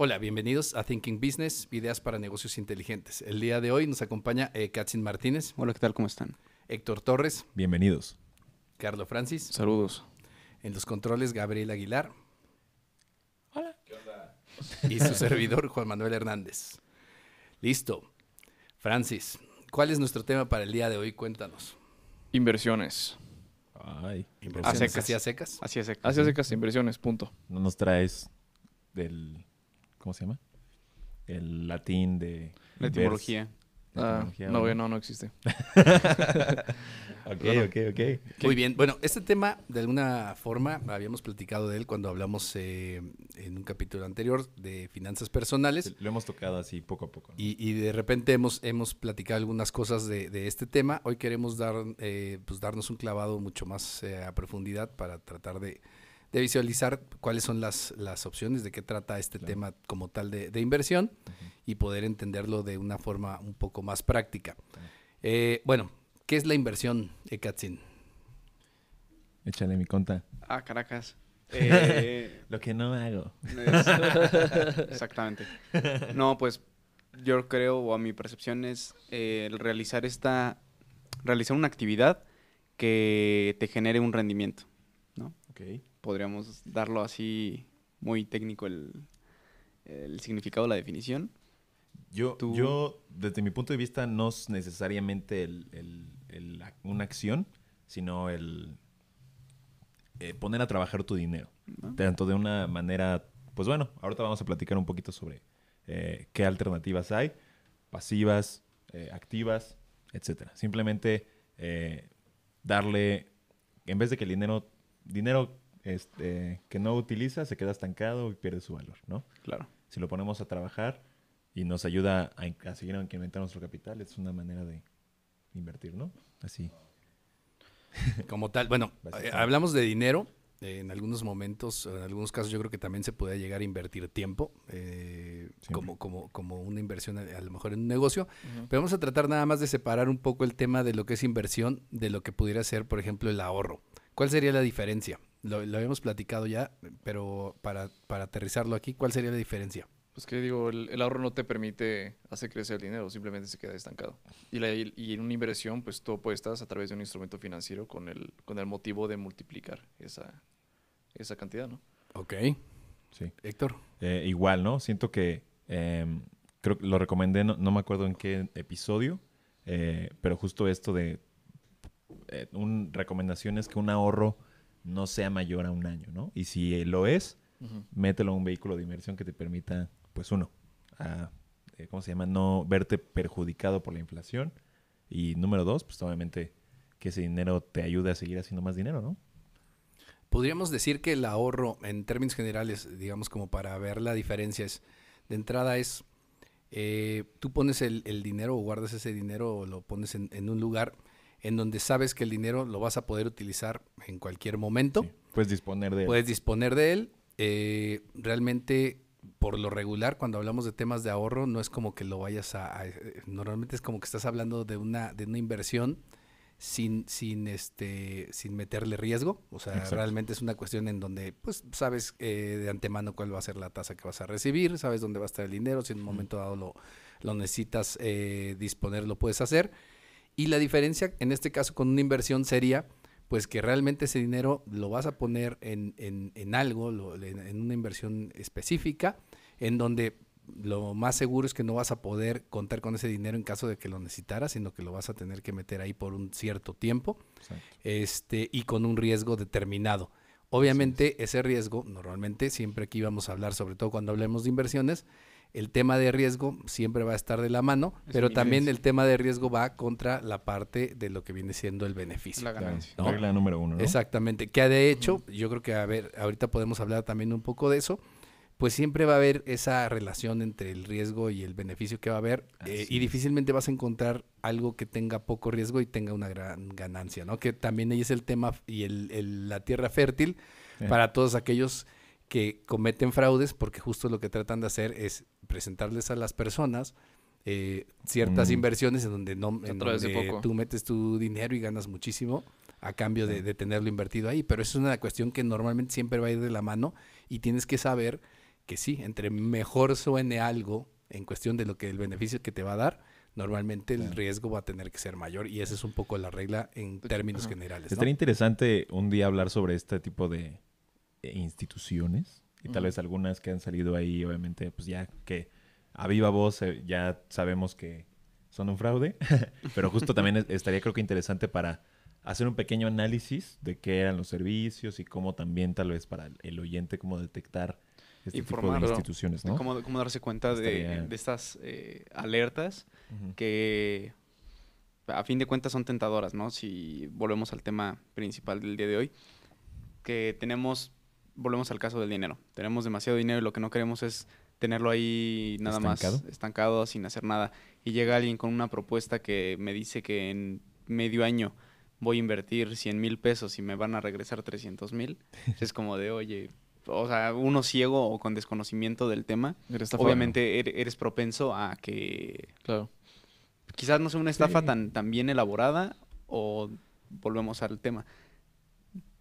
Hola, bienvenidos a Thinking Business, ideas para negocios inteligentes. El día de hoy nos acompaña eh, Katzin Martínez, Hola, ¿qué tal? ¿Cómo están? Héctor Torres, Bienvenidos. Carlos Francis, Saludos. en los controles Gabriel Aguilar. Hola. Y su servidor Juan Manuel Hernández. Listo. Francis, ¿cuál es nuestro tema para el día de hoy? Cuéntanos. Inversiones. Ay, A secas. ¿Así a secas? Así es. Así que inversiones, punto. no nos traes del. ¿Cómo se llama? El latín de. La invers- etimología. La Ah, etimología, no, ¿no? no, no existe. Ok, Bueno. ok, ok. Muy bien. Bueno, este tema, de alguna forma, habíamos platicado de él cuando hablamos eh, en un capítulo anterior de finanzas personales. Lo hemos tocado así poco a poco. ¿no? Y, y de repente hemos, hemos platicado algunas cosas de, de este tema. Hoy queremos dar, eh, pues darnos un clavado mucho más eh, a profundidad para tratar de, de visualizar cuáles son las, las opciones, de qué trata este Claro. tema como tal de, de inversión y poder entenderlo de una forma un poco más práctica. Eh, bueno, ¿qué es la inversión, Ekatzin? Échale mi conta. Ah, Caracas. Eh, Lo que no hago. es- Exactamente. No, pues yo creo, o a mi percepción es eh, el realizar esta, realizar una actividad que te genere un rendimiento, ¿no? Ok. Podríamos darlo así muy técnico el, el significado, la definición. Yo, Tú- yo, desde mi punto de vista, no es necesariamente el, el- el- una acción, sino el eh, poner a trabajar tu dinero. ¿no? Tanto de una manera, pues bueno, ahorita vamos a platicar un poquito sobre eh, qué alternativas hay, pasivas, eh, activas, etcétera. Simplemente darle, en vez de que el dinero, dinero este, que no utiliza se queda estancado y pierde su valor, ¿no? Claro. Si lo ponemos a trabajar y nos ayuda a, a seguir incrementando nuestro capital, es una manera de invertir, ¿no? Así. Como tal, bueno, eh, hablamos de dinero. eh, en algunos momentos, en algunos casos, yo creo que también se puede llegar a invertir tiempo eh, como, como, como una inversión a, a lo mejor en un negocio. Pero vamos a tratar nada más de separar un poco el tema de lo que es inversión de lo que pudiera ser, por ejemplo, el ahorro. ¿Cuál sería la diferencia? Lo, lo habíamos platicado ya, pero para, para aterrizarlo aquí, ¿cuál sería la diferencia? Pues que digo, el, el ahorro no te permite hacer crecer el dinero, simplemente se queda estancado. Y, la- y en una inversión, pues tú apuestas a través de un instrumento financiero con el, con el motivo de multiplicar esa, esa cantidad, ¿no? Ok, Sí. Héctor. Eh, igual, ¿no? Siento que em, creo que lo recomendé, no, no me acuerdo en qué episodio, eh, pero justo esto de eh, un recomendación es que un ahorro no sea mayor a un año, ¿no? Y si lo es, mételo a un vehículo de inversión que te permita, pues uno, a, eh, ¿cómo se llama? No verte perjudicado por la inflación. Y número dos, pues obviamente que ese dinero te ayude a seguir haciendo más dinero, ¿no? Podríamos decir que el ahorro, en términos generales, digamos como para ver la diferencia, es de entrada es, eh, tú pones el, el dinero o guardas ese dinero o lo pones en, en un lugar en donde sabes que el dinero lo vas a poder utilizar en cualquier momento, Sí. Puedes disponer de... puedes disponer de él. eh, realmente, por lo regular, cuando hablamos de temas de ahorro, no es como que lo vayas a... a- normalmente es como que estás hablando de una, de una inversión sin, sin, este, sin meterle riesgo. O sea, Exacto. realmente es una cuestión en donde pues sabes eh, de antemano cuál va a ser la tasa que vas a recibir, sabes dónde va a estar el dinero, si en un momento dado lo, lo necesitas eh, disponer, lo puedes hacer. Y la diferencia en este caso con una inversión sería pues que realmente ese dinero lo vas a poner en, en- en algo, lo- en, en una inversión específica, en donde lo más seguro es que no vas a poder contar con ese dinero en caso de que lo necesitaras, sino que lo vas a tener que meter ahí por un cierto tiempo Exacto. este, y con un riesgo determinado. Obviamente ese riesgo, normalmente siempre aquí vamos a hablar, sobre todo cuando hablemos de inversiones, el tema de riesgo siempre va a estar de la mano, Es pero también el tema de riesgo va contra la parte de lo que viene siendo el beneficio. La ganancia. ¿no? Regla número uno, ¿no? Exactamente, que de hecho, yo creo que, a ver, ahorita podemos hablar también un poco de eso, pues siempre va a haber esa relación entre el riesgo y el beneficio que va a haber eh, y difícilmente vas a encontrar algo que tenga poco riesgo y tenga una gran ganancia, ¿no? Que también ahí es el tema y el, el- la tierra fértil Sí. para todos aquellos que cometen fraudes porque justo lo que tratan de hacer es presentarles a las personas eh, ciertas Mm. inversiones en donde no en donde poco. tú metes tu dinero y ganas muchísimo a cambio de, de tenerlo invertido ahí pero eso es una cuestión que normalmente siempre va a ir de la mano y tienes que saber que sí entre mejor suene algo en cuestión de lo que el beneficio que te va a dar normalmente el riesgo va a tener que ser mayor y esa es un poco la regla en términos Ajá. generales ¿no? Estaría interesante un día hablar sobre este tipo de instituciones y tal vez algunas que han salido ahí, obviamente, pues ya que a viva voz eh, ya sabemos que son un fraude, pero justo también es- estaría creo que interesante para hacer un pequeño análisis de qué eran los servicios y cómo también tal vez para el- oyente cómo detectar este tipo de Informarlo. instituciones, ¿no? ¿Cómo, cómo darse cuenta de, Estaría- de estas eh, alertas que a fin de cuentas son tentadoras, ¿no? Si volvemos al tema principal del día de hoy, que tenemos, volvemos al caso del dinero, tenemos demasiado dinero y lo que no queremos es tenerlo ahí nada ¿Estancado? más estancado sin hacer nada. Y llega alguien con una propuesta que me dice que en medio año voy a invertir 100 mil pesos y me van a regresar 300 mil. es como de, oye, o sea, uno ciego o con desconocimiento del tema, obviamente er- eres propenso a que Claro. quizás no sea una estafa Sí. tan, tan bien elaborada o volvemos al tema.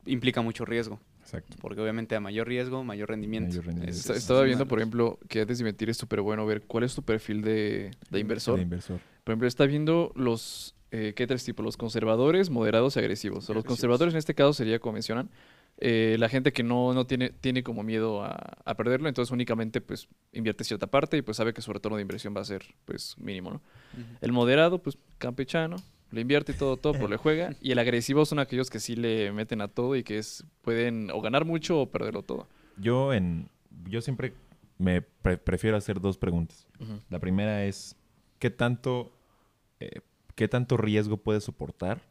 Implica mucho riesgo, Exacto. porque obviamente a mayor riesgo, mayor rendimiento. Mayor rendimiento. Es- Esta- es Estaba viendo, por ejemplo, que antes de invertir es súper bueno ver cuál es tu perfil de, de inversor. De inversor. Por ejemplo, está viendo los, eh, ¿qué tres tipos? Los conservadores, moderados y agresivos. O sea, los Agresivos. conservadores en este caso sería, como mencionan, eh, la gente que no, no tiene, tiene como miedo a, a perderlo, entonces únicamente pues invierte cierta parte y pues sabe que su retorno de inversión va a ser pues mínimo, ¿no? El moderado, pues campechano, le invierte todo, todo, pero le juega. Y el agresivo son aquellos que sí le meten a todo y que es, pueden o ganar mucho o perderlo todo. Yo en yo siempre me pre- prefiero hacer dos preguntas. La primera es, ¿qué tanto, eh, ¿qué tanto riesgo puedes soportar?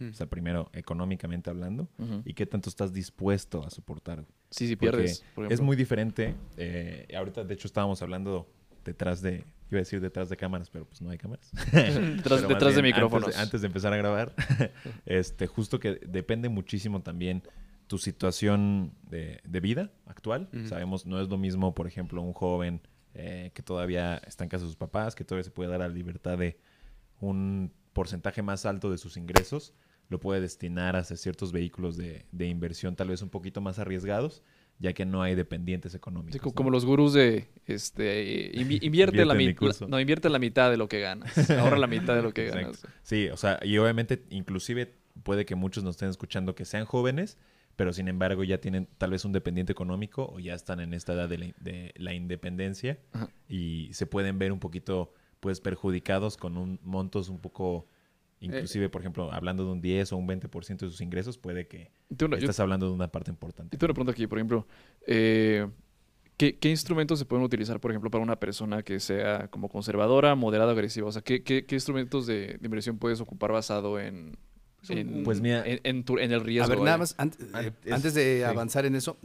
O sea, primero, económicamente hablando, y qué tanto estás dispuesto a soportar. Sí, sí, Porque pierdes. por Es muy diferente. eh, ahorita, de hecho, estábamos hablando detrás de, iba a decir detrás de cámaras, pero pues no hay cámaras. detrás, detrás de micrófonos. Antes de, antes de empezar a grabar, este, justo que depende muchísimo también tu situación de, de vida actual. Sabemos, no es lo mismo, por ejemplo, un joven eh, que todavía está en casa de sus papás, que todavía se puede dar la libertad de un porcentaje más alto de sus ingresos, lo puede destinar hacia ciertos vehículos de, de inversión tal vez un poquito más arriesgados, ya que no hay dependientes económicos. Sí, co- ¿no? como los gurús de este invi- invierte Invierte la mitad no invierte la mitad de lo que ganas ahorra la mitad de lo que Exacto. ganas Sí, o sea, y obviamente inclusive puede que muchos nos estén escuchando que sean jóvenes, pero sin embargo ya tienen tal vez un dependiente económico o ya están en esta edad de la, de la independencia Ajá. y se pueden ver un poquito pues perjudicados con un montos un poco Eh, inclusive por ejemplo hablando de un 10 o un 20% de sus ingresos puede que una- yo- estás hablando de una parte importante. Y tengo una pregunta aquí, por ejemplo, eh, ¿qué, qué instrumentos se pueden utilizar, por ejemplo, para una persona que sea como conservadora, moderada, agresiva? O sea, ¿qué, qué, qué instrumentos de, de inversión puedes ocupar basado en, en, Pues mira- en, en tu- en el riesgo? A ver, nada más, ant- An- eh, es- antes de sí. avanzar en eso,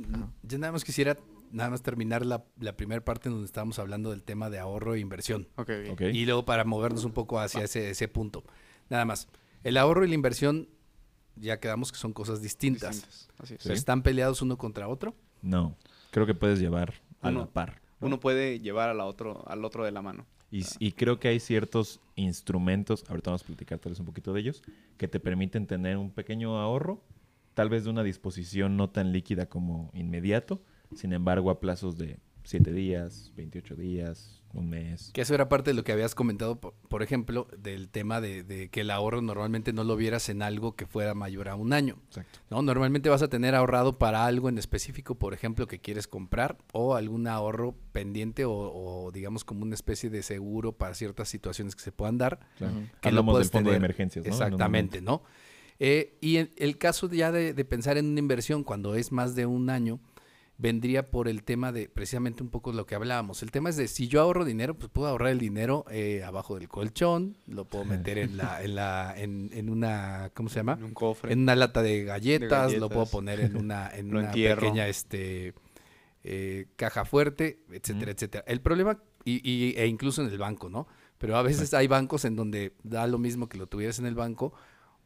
yo nada más quisiera nada más terminar la, la primera parte en donde estábamos hablando del tema de ahorro e inversión. Ok, ok. ¿Ok? Y luego para movernos un poco hacia ese, ese punto. Nada más. El ahorro y la inversión, ya quedamos que son cosas distintas. Distintas, así es. Sí. ¿Están peleados uno contra otro? No, creo que puedes llevar a Uno- la par. ¿no? Uno puede llevar a la otro, al otro de la mano. Y, y creo que hay ciertos instrumentos, ahorita vamos a platicar tal vez un poquito de ellos, que te permiten tener un pequeño ahorro, tal vez de una disposición no tan líquida como inmediato, sin embargo a plazos de 7 días, 28 días, un mes. Que eso era parte de lo que habías comentado, por, por ejemplo, del tema de, de que el ahorro normalmente no lo vieras en algo que fuera mayor a un año. Exacto. ¿no? Normalmente vas a tener ahorrado para algo en específico, por ejemplo, que quieres comprar o algún ahorro pendiente o, o, digamos como una especie de seguro para ciertas situaciones que se puedan dar. claro. Que Hablamos del puedes fondo de tener. emergencias, ¿no? Exactamente, ¿no? Eh, y en el caso ya de, de pensar en una inversión cuando es más de un año, vendría por el tema de precisamente un poco lo que hablábamos. El tema es de si yo ahorro dinero, pues puedo ahorrar el dinero eh, abajo del colchón, lo puedo meter en la, en la, en, en una, ¿cómo se llama? En un cofre. En una lata de galletas, lo galletas. puedo poner en una, en una entierro. pequeña, este, eh, caja fuerte, etcétera, etcétera. El problema, y, y- e incluso en el banco, ¿no? Pero a veces hay bancos en donde da lo mismo que lo tuvieras en el banco,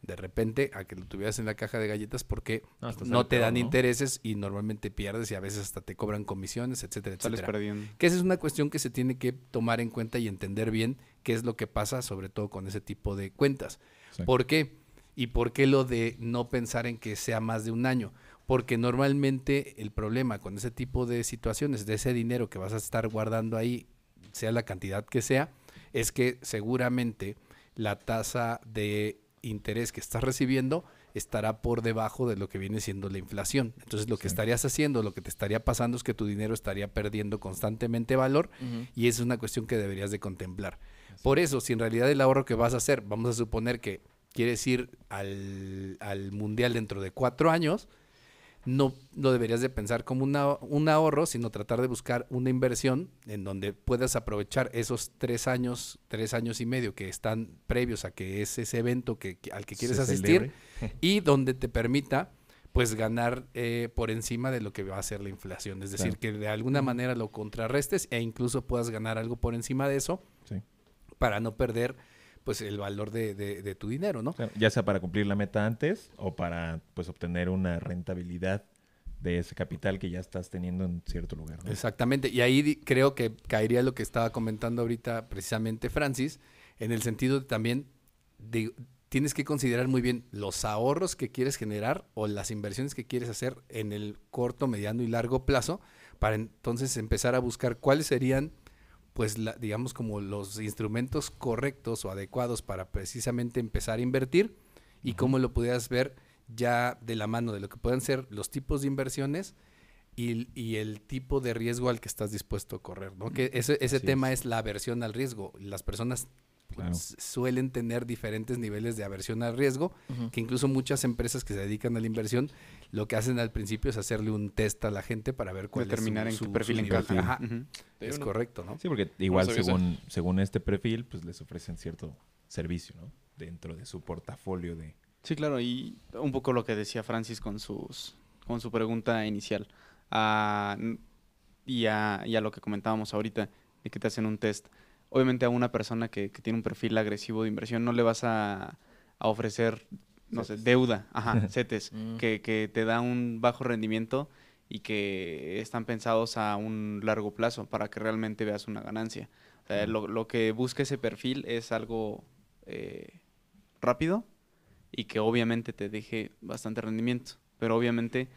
de repente, a que lo tuvieras en la caja de galletas porque No, te peor, dan ¿no? intereses y normalmente pierdes y a veces hasta te cobran comisiones, etcétera, Sales etcétera. perdiendo. Que esa es una cuestión que se tiene que tomar en cuenta y entender bien qué es lo que pasa, sobre todo con ese tipo de cuentas. ¿Por qué? ¿Y por qué lo de no pensar en que sea más de un año? Porque normalmente el problema con ese tipo de situaciones, de ese dinero que vas a estar guardando ahí, sea la cantidad que sea, es que seguramente la tasa de interés que estás recibiendo estará por debajo de lo que viene siendo la inflación. Entonces lo que Sí. estarías haciendo, lo que te estaría pasando es que tu dinero estaría perdiendo constantemente valor y esa es una cuestión que deberías de contemplar. Por eso, si en realidad el ahorro que vas a hacer, vamos a suponer que quieres ir al, al mundial dentro de cuatro años, no lo deberías de pensar como una- un ahorro, sino tratar de buscar una inversión en donde puedas aprovechar esos tres años, tres años y medio que están previos a que es ese evento que, que- al que quieres Se asistir celebre. y donde te permita pues ganar eh, por encima de lo que va a ser la inflación. Es decir, Claro. que de alguna manera lo contrarrestes e incluso puedas ganar algo por encima de eso Sí. para no perder pues el valor de, de- de tu dinero, ¿no? Claro, ya sea para cumplir la meta antes o para pues obtener una rentabilidad de ese capital que ya estás teniendo en cierto lugar. ¿no? Exactamente. Y ahí creo que caería lo que estaba comentando ahorita precisamente Francis, en el sentido de también de- tienes que considerar muy bien los ahorros que quieres generar o las inversiones que quieres hacer en el corto, mediano y largo plazo para entonces empezar a buscar cuáles serían pues la- digamos como los instrumentos correctos o adecuados para precisamente empezar a invertir y cómo lo pudieras ver ya de la mano de lo que puedan ser los tipos de inversiones y, y el tipo de riesgo al que estás dispuesto a correr, ¿no? Que ese, ese Así tema es. es. la aversión al riesgo. Las personas pues, Claro. suelen tener diferentes niveles de aversión al riesgo, que incluso muchas empresas que se dedican a la inversión, lo que hacen al principio es hacerle un test a la gente para ver cuál Determinar es en su, qué su- perfil su nivel. encaja. Es Uno. correcto, ¿no? Sí, porque igual eso. según, según este perfil, pues les ofrecen cierto servicio, ¿no? Dentro de su portafolio de... Sí, claro, y un poco lo que decía Francis con sus con su pregunta inicial. Y, a, y a lo que comentábamos ahorita, de que te hacen un test. Obviamente a una persona que, que tiene un perfil agresivo de inversión no le vas a, a ofrecer, no sé, deuda, ajá, CETES, Mm. que, que te da un bajo rendimiento y que están pensados a un largo plazo para que realmente veas una ganancia. O sea, lo, lo que busca ese perfil es algo eh, rápido y que obviamente te deje bastante rendimiento. Pero obviamente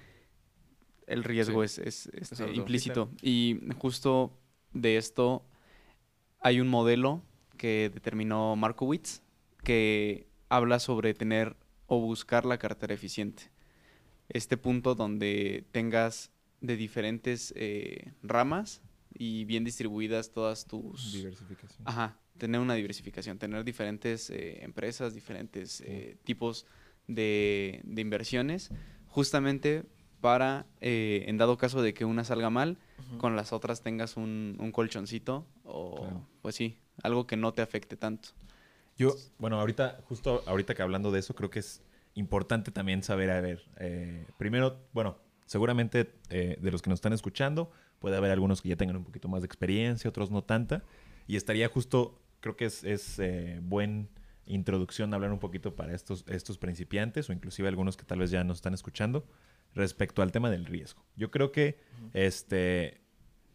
el riesgo es, es, este, implícito. Y justo de esto hay un modelo que determinó Markowitz que habla sobre tener o buscar la cartera eficiente. Este punto donde tengas de diferentes eh, ramas y bien distribuidas todas tus... Diversificación. Ajá, tener una diversificación, tener diferentes eh, empresas, diferentes eh, tipos de, de inversiones, justamente para, eh, en dado caso de que una salga mal, con las otras tengas un, un colchoncito o, Claro. pues sí, algo que no te afecte tanto. Yo, bueno, ahorita, justo ahorita que hablando de eso, creo que es importante también saber, a ver, eh, primero, bueno, seguramente eh, de los que nos están escuchando, puede haber algunos que ya tengan un poquito más de experiencia, otros no tanta, y estaría justo, creo que es, es eh, buen introducción hablar un poquito para estos, estos principiantes o inclusive algunos que tal vez ya nos están escuchando respecto al tema del riesgo. Yo creo que este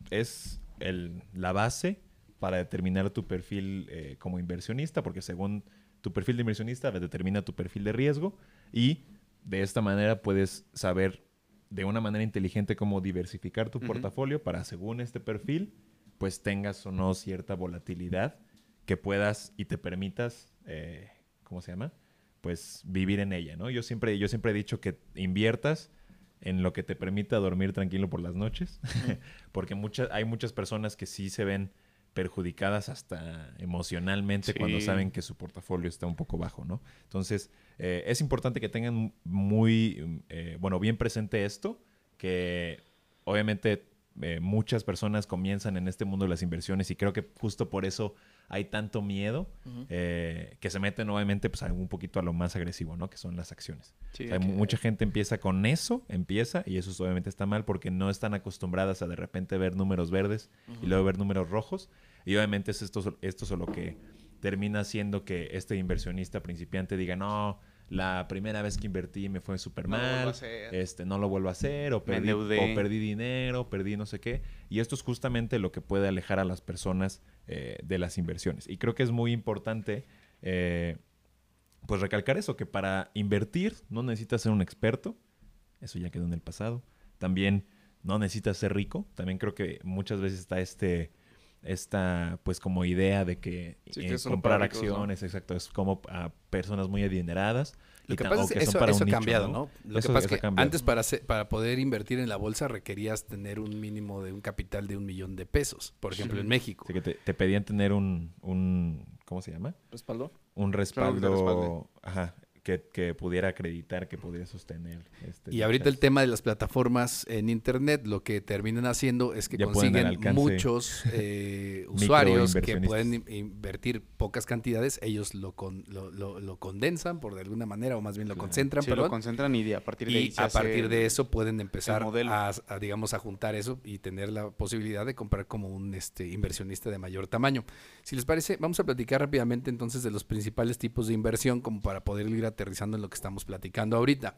es el, la base para determinar tu perfil eh, como inversionista, porque según tu perfil de inversionista determina tu perfil de riesgo y de esta manera puedes saber de una manera inteligente cómo diversificar tu portafolio para según este perfil pues tengas o no cierta volatilidad que puedas y te permitas, eh, ¿cómo se llama? Pues vivir en ella, ¿no? Yo siempre, yo siempre he dicho que inviertas en lo que te permita dormir tranquilo por las noches, porque muchas, hay muchas personas que sí se ven perjudicadas hasta emocionalmente cuando saben que su portafolio está un poco bajo, ¿no? Entonces, eh, es importante que tengan muy, mm, eh, bueno, bien presente esto, que obviamente eh, muchas personas comienzan en este mundo de las inversiones y creo que justo por eso hay tanto miedo eh, que se meten obviamente pues a un poquito a lo más agresivo, ¿no? Que son las acciones. Sí, O sea, que- mucha gente empieza con eso, empieza, y eso obviamente está mal porque no están acostumbradas a de repente ver números verdes y luego ver números rojos. Y obviamente es esto, esto es lo que termina haciendo que este inversionista principiante diga, no, la primera vez que invertí me fue súper No lo vuelvo a mal, hacer". este, no lo vuelvo a hacer, o perdí, o perdí dinero, perdí no sé qué. Y esto es justamente lo que puede alejar a las personas eh, de las inversiones. Y creo que es muy importante... eh, pues recalcar eso, que para invertir no necesitas ser un experto, eso ya quedó en el pasado. También no necesitas ser rico, también creo que muchas veces está este esta pues como idea de que, Sí, eh, que comprar acciones, exacto, es como a personas muy adineradas. Lo y que pasa es que eso, ha nicho, cambiado, ¿no? Lo Eso- que pasa es que cambiado. antes para, hacer- para poder invertir en la bolsa requerías tener un mínimo de un capital de un millón de pesos, por ejemplo, en México. Así que te, te pedían tener un, un ¿cómo se llama? ¿Respaldo? Un respaldo, ajá, que, que pudiera acreditar, que pudiera sostener. Este, Y ahorita el tema de las plataformas en internet, lo que terminan haciendo es que Ya consiguen muchos eh, usuarios que pueden in- invertir pocas cantidades, ellos lo, con- lo, lo- lo condensan por de alguna manera, o más bien lo Claro. concentran, Sí, lo concentran y de- a partir de y a partir de eso pueden empezar a, a, digamos, a juntar eso y tener la posibilidad de comprar como un este, inversionista de mayor tamaño. Si les parece, vamos a platicar rápidamente entonces de los principales tipos de inversión como para poder ir aterrizando en lo que estamos platicando ahorita.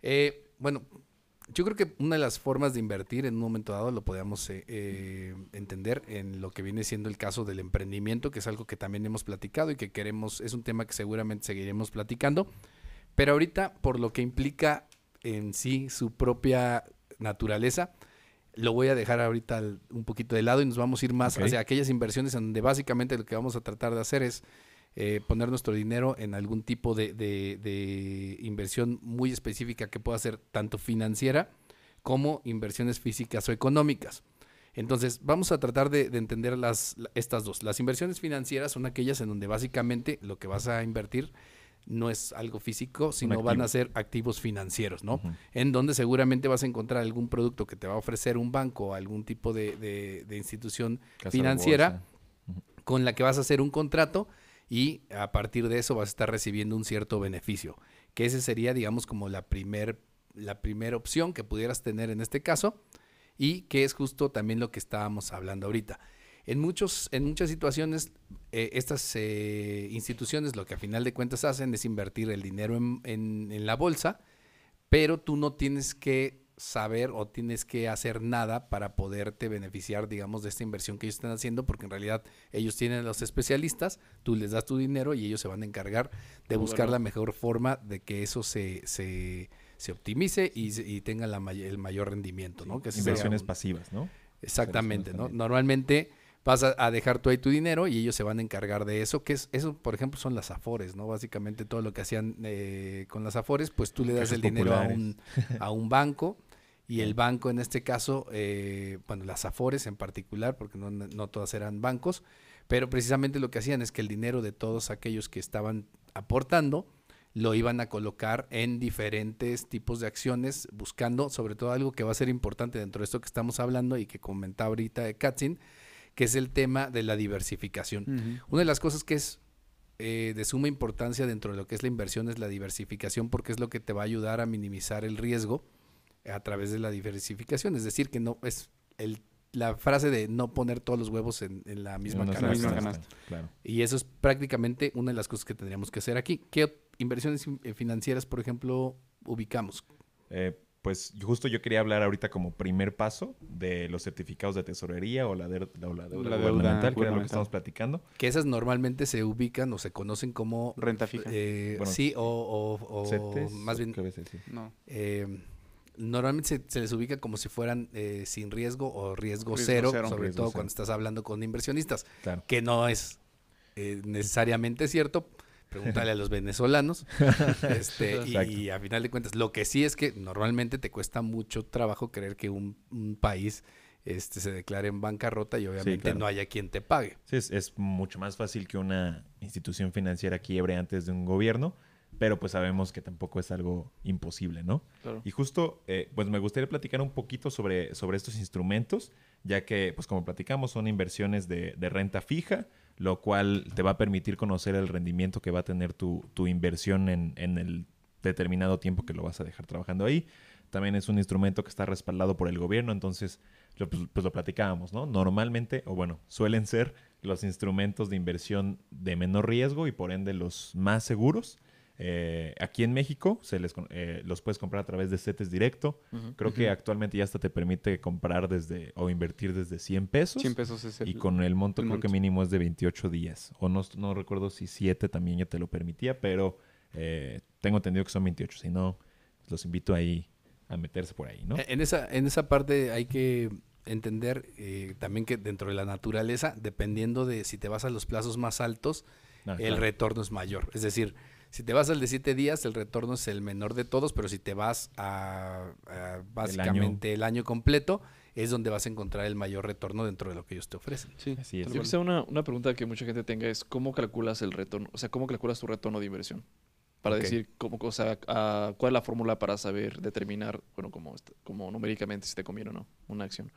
Eh, bueno, yo creo que una de las formas de invertir en un momento dado lo podríamos eh, eh, entender en lo que viene siendo el caso del emprendimiento, que es algo que también hemos platicado y que queremos, es un tema que seguramente seguiremos platicando. Pero ahorita, por lo que implica en sí su propia naturaleza, lo voy a dejar ahorita un poquito de lado y nos vamos a ir más hacia aquellas inversiones en donde básicamente lo que vamos a tratar de hacer es eh, poner nuestro dinero en algún tipo de, de- de inversión muy específica que pueda ser tanto financiera como inversiones físicas o económicas. Entonces, vamos a tratar de, de entender las, la- estas dos. Las inversiones financieras son aquellas en donde básicamente lo que vas a invertir no es algo físico, sino van a ser activos financieros, ¿no? En donde seguramente vas a encontrar algún producto que te va a ofrecer un banco o algún tipo de, de- de institución Casa financiera con la que vas a hacer un contrato y a partir de eso vas a estar recibiendo un cierto beneficio. Que ese sería, digamos, como la primer, la primera opción que pudieras tener en este caso y que es justo también lo que estábamos hablando ahorita. En, muchos, en muchas situaciones, eh, estas eh, instituciones lo que a final de cuentas hacen es invertir el dinero en, en- en la bolsa, pero tú no tienes que saber o tienes que hacer nada para poderte beneficiar, digamos, de esta inversión que ellos están haciendo, porque en realidad ellos tienen a los especialistas, tú les das tu dinero y ellos se van a encargar de Muy buscar bueno. la mejor forma de que eso se, se, se optimice y, tenga la may- el mayor rendimiento, ¿no? Que Inversiones un- pasivas, ¿no? Exactamente, ¿no? Normalmente vas a, a dejar tú ahí tu dinero y ellos se van a encargar de eso, que es eso, por ejemplo, son las afores, ¿no? Básicamente todo lo que hacían eh, con las afores, pues tú le das el dinero a un, a un banco y el banco en este caso, eh, bueno, las afores en particular, porque no, no todas eran bancos, pero precisamente lo que hacían es que el dinero de todos aquellos que estaban aportando, lo iban a colocar en diferentes tipos de acciones, buscando sobre todo algo que va a ser importante dentro de esto que estamos hablando y que comentaba ahorita Katzin, que es el tema de la diversificación. Una de las cosas que es eh, de suma importancia dentro de lo que es la inversión es la diversificación porque es lo que te va a ayudar a minimizar el riesgo a través de la diversificación. Es decir, que no es el, la frase de no poner todos los huevos en, en la misma Una canasta. misma canasta. Claro. Y eso es prácticamente una de las cosas que tendríamos que hacer aquí. ¿Qué inversiones in- eh, financieras, por ejemplo, ubicamos? Eh, pues justo yo quería hablar ahorita como primer paso de los certificados de tesorería o la, de- o la deuda La deuda gubernamental, que era lo que estamos platicando. Que esas normalmente se ubican o se conocen como... Renta fija. eh, Bueno, sí, o, o- o CETES, más bien... No. eh, normalmente se, se les ubica como si fueran eh, sin riesgo o riesgo, Riesgo cero, cero. sobre Riesgo todo cero. cuando estás hablando con inversionistas, Claro. que no es eh, necesariamente cierto. Pregúntale a los venezolanos. este, y, a final de cuentas, lo que sí es que normalmente te cuesta mucho trabajo creer que un, un país este, se declare en bancarrota y obviamente claro. no haya quien te pague. Sí, es, es mucho más fácil que una institución financiera quiebre antes de un gobierno, pero pues sabemos que tampoco es algo imposible, ¿no? Claro. Y justo, eh, pues me gustaría platicar un poquito sobre, sobre estos instrumentos, ya que, pues como platicamos, son inversiones de, de renta fija, lo cual te va a permitir conocer el rendimiento que va a tener tu, tu inversión en, en el determinado tiempo que lo vas a dejar trabajando ahí. También es un instrumento que está respaldado por el gobierno, entonces lo, pues, pues lo platicábamos, ¿no? Normalmente, o bueno, suelen ser los instrumentos de inversión de menor riesgo y por ende los más seguros. Eh, aquí en México se les, con- eh, los puedes comprar a través de CETES directo. Creo que actualmente ya hasta te permite comprar desde o invertir desde 100 pesos. 100 pesos es el... Y con el monto el creo que mínimo es de 28 días. O no, no recuerdo si 7 también ya te lo permitía, pero eh, tengo entendido que son 28. Si no, los invito ahí a meterse por ahí, ¿no? Eh, En esa, en esa parte hay que entender eh, también que dentro de la naturaleza, dependiendo de si te vas a los plazos más altos, Ah, el claro. retorno es mayor. Es decir, si te vas al de 7 días, el retorno es el menor de todos, pero si te vas a, a básicamente el año. completo, es donde vas a encontrar el mayor retorno dentro de lo que ellos te ofrecen. Sí, Así es. Yo cual. quisiera una, una pregunta que mucha gente tenga es ¿cómo calculas el retorno? O sea, ¿cómo calculas tu retorno de inversión? Para decir, cómo, o sea, ah, ¿cuál es la fórmula para saber determinar, bueno, como, como numéricamente si te conviene o no una acción?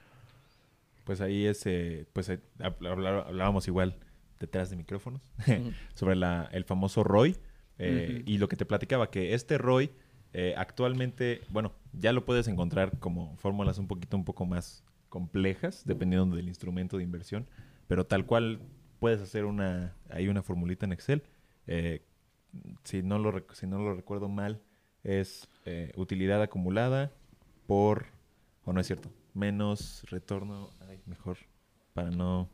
Pues ahí es, eh, pues eh, hablábamos igual detrás de micrófonos sobre la, el famoso ROI eh, y lo que te platicaba que este ROI eh, actualmente, bueno, ya lo puedes encontrar como fórmulas un poquito un poco más complejas dependiendo del instrumento de inversión, pero tal cual puedes hacer una hay una formulita en Excel. eh, si no lo si no lo recuerdo mal es eh, utilidad acumulada por o no es cierto menos retorno ay, mejor para no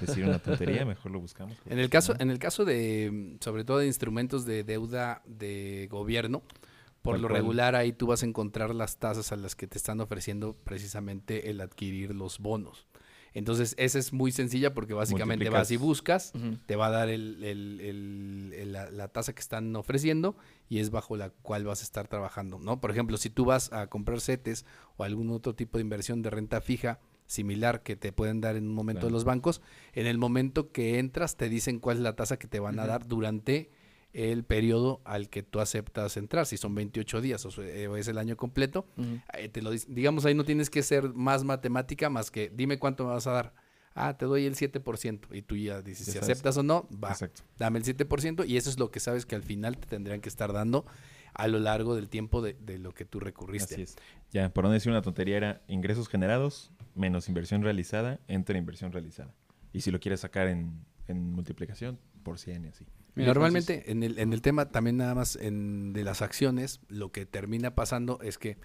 decir una tontería mejor lo buscamos En el caso, en el caso de, sobre todo de instrumentos de deuda de gobierno, por lo cual. regular ahí tú vas a encontrar las tasas a las que te están ofreciendo precisamente el adquirir los bonos. Entonces, esa es muy sencilla porque básicamente vas y buscas, te va a dar el- el- el- el- la, la tasa que están ofreciendo y es bajo la cual vas a estar trabajando, ¿no? Por ejemplo, si tú vas a comprar CETES o algún otro tipo de inversión de renta fija similar que te pueden dar en un momento Claro. los bancos, en el momento que entras te dicen cuál es la tasa que te van a dar durante el periodo al que tú aceptas entrar, si son 28 días o, eh, o es el año completo, te lo digamos ahí no tienes que ser más matemática más que dime cuánto me vas a dar. Ah, te doy el 7% y tú ya dices Ya si aceptas o no, va, exacto dame el 7% y eso es lo que sabes que al final te tendrían que estar dando a lo largo del tiempo de, de lo que tú recurriste. Así es. Ya, por no decir una tontería, era ingresos generados menos inversión realizada entre inversión realizada. Y si lo quieres sacar en, en multiplicación, por 100 y así. Mira, Normalmente en el, en el tema también nada más en, de las acciones, lo que termina pasando es que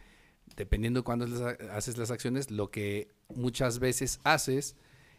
dependiendo de cuándo haces las acciones, lo que muchas veces haces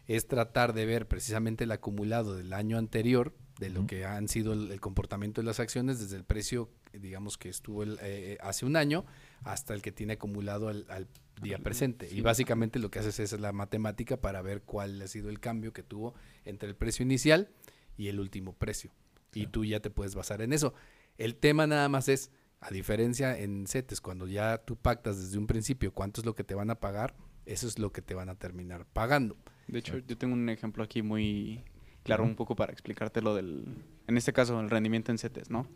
es tratar de ver precisamente el acumulado del año anterior, de lo que han sido el, el comportamiento de las acciones desde el precio, digamos que estuvo el, eh, hace un año, hasta el que tiene acumulado al, al día presente. Y básicamente lo que haces es la matemática para ver cuál ha sido el cambio que tuvo entre el precio inicial y el último precio. Y tú ya te puedes basar en eso. El tema nada más es, a diferencia en CETES, cuando ya tú pactas desde un principio cuánto es lo que te van a pagar, eso es lo que te van a terminar pagando. De hecho, yo tengo un ejemplo aquí muy claro, un poco para explicarte lo del, en este caso, el rendimiento en CETES, ¿no?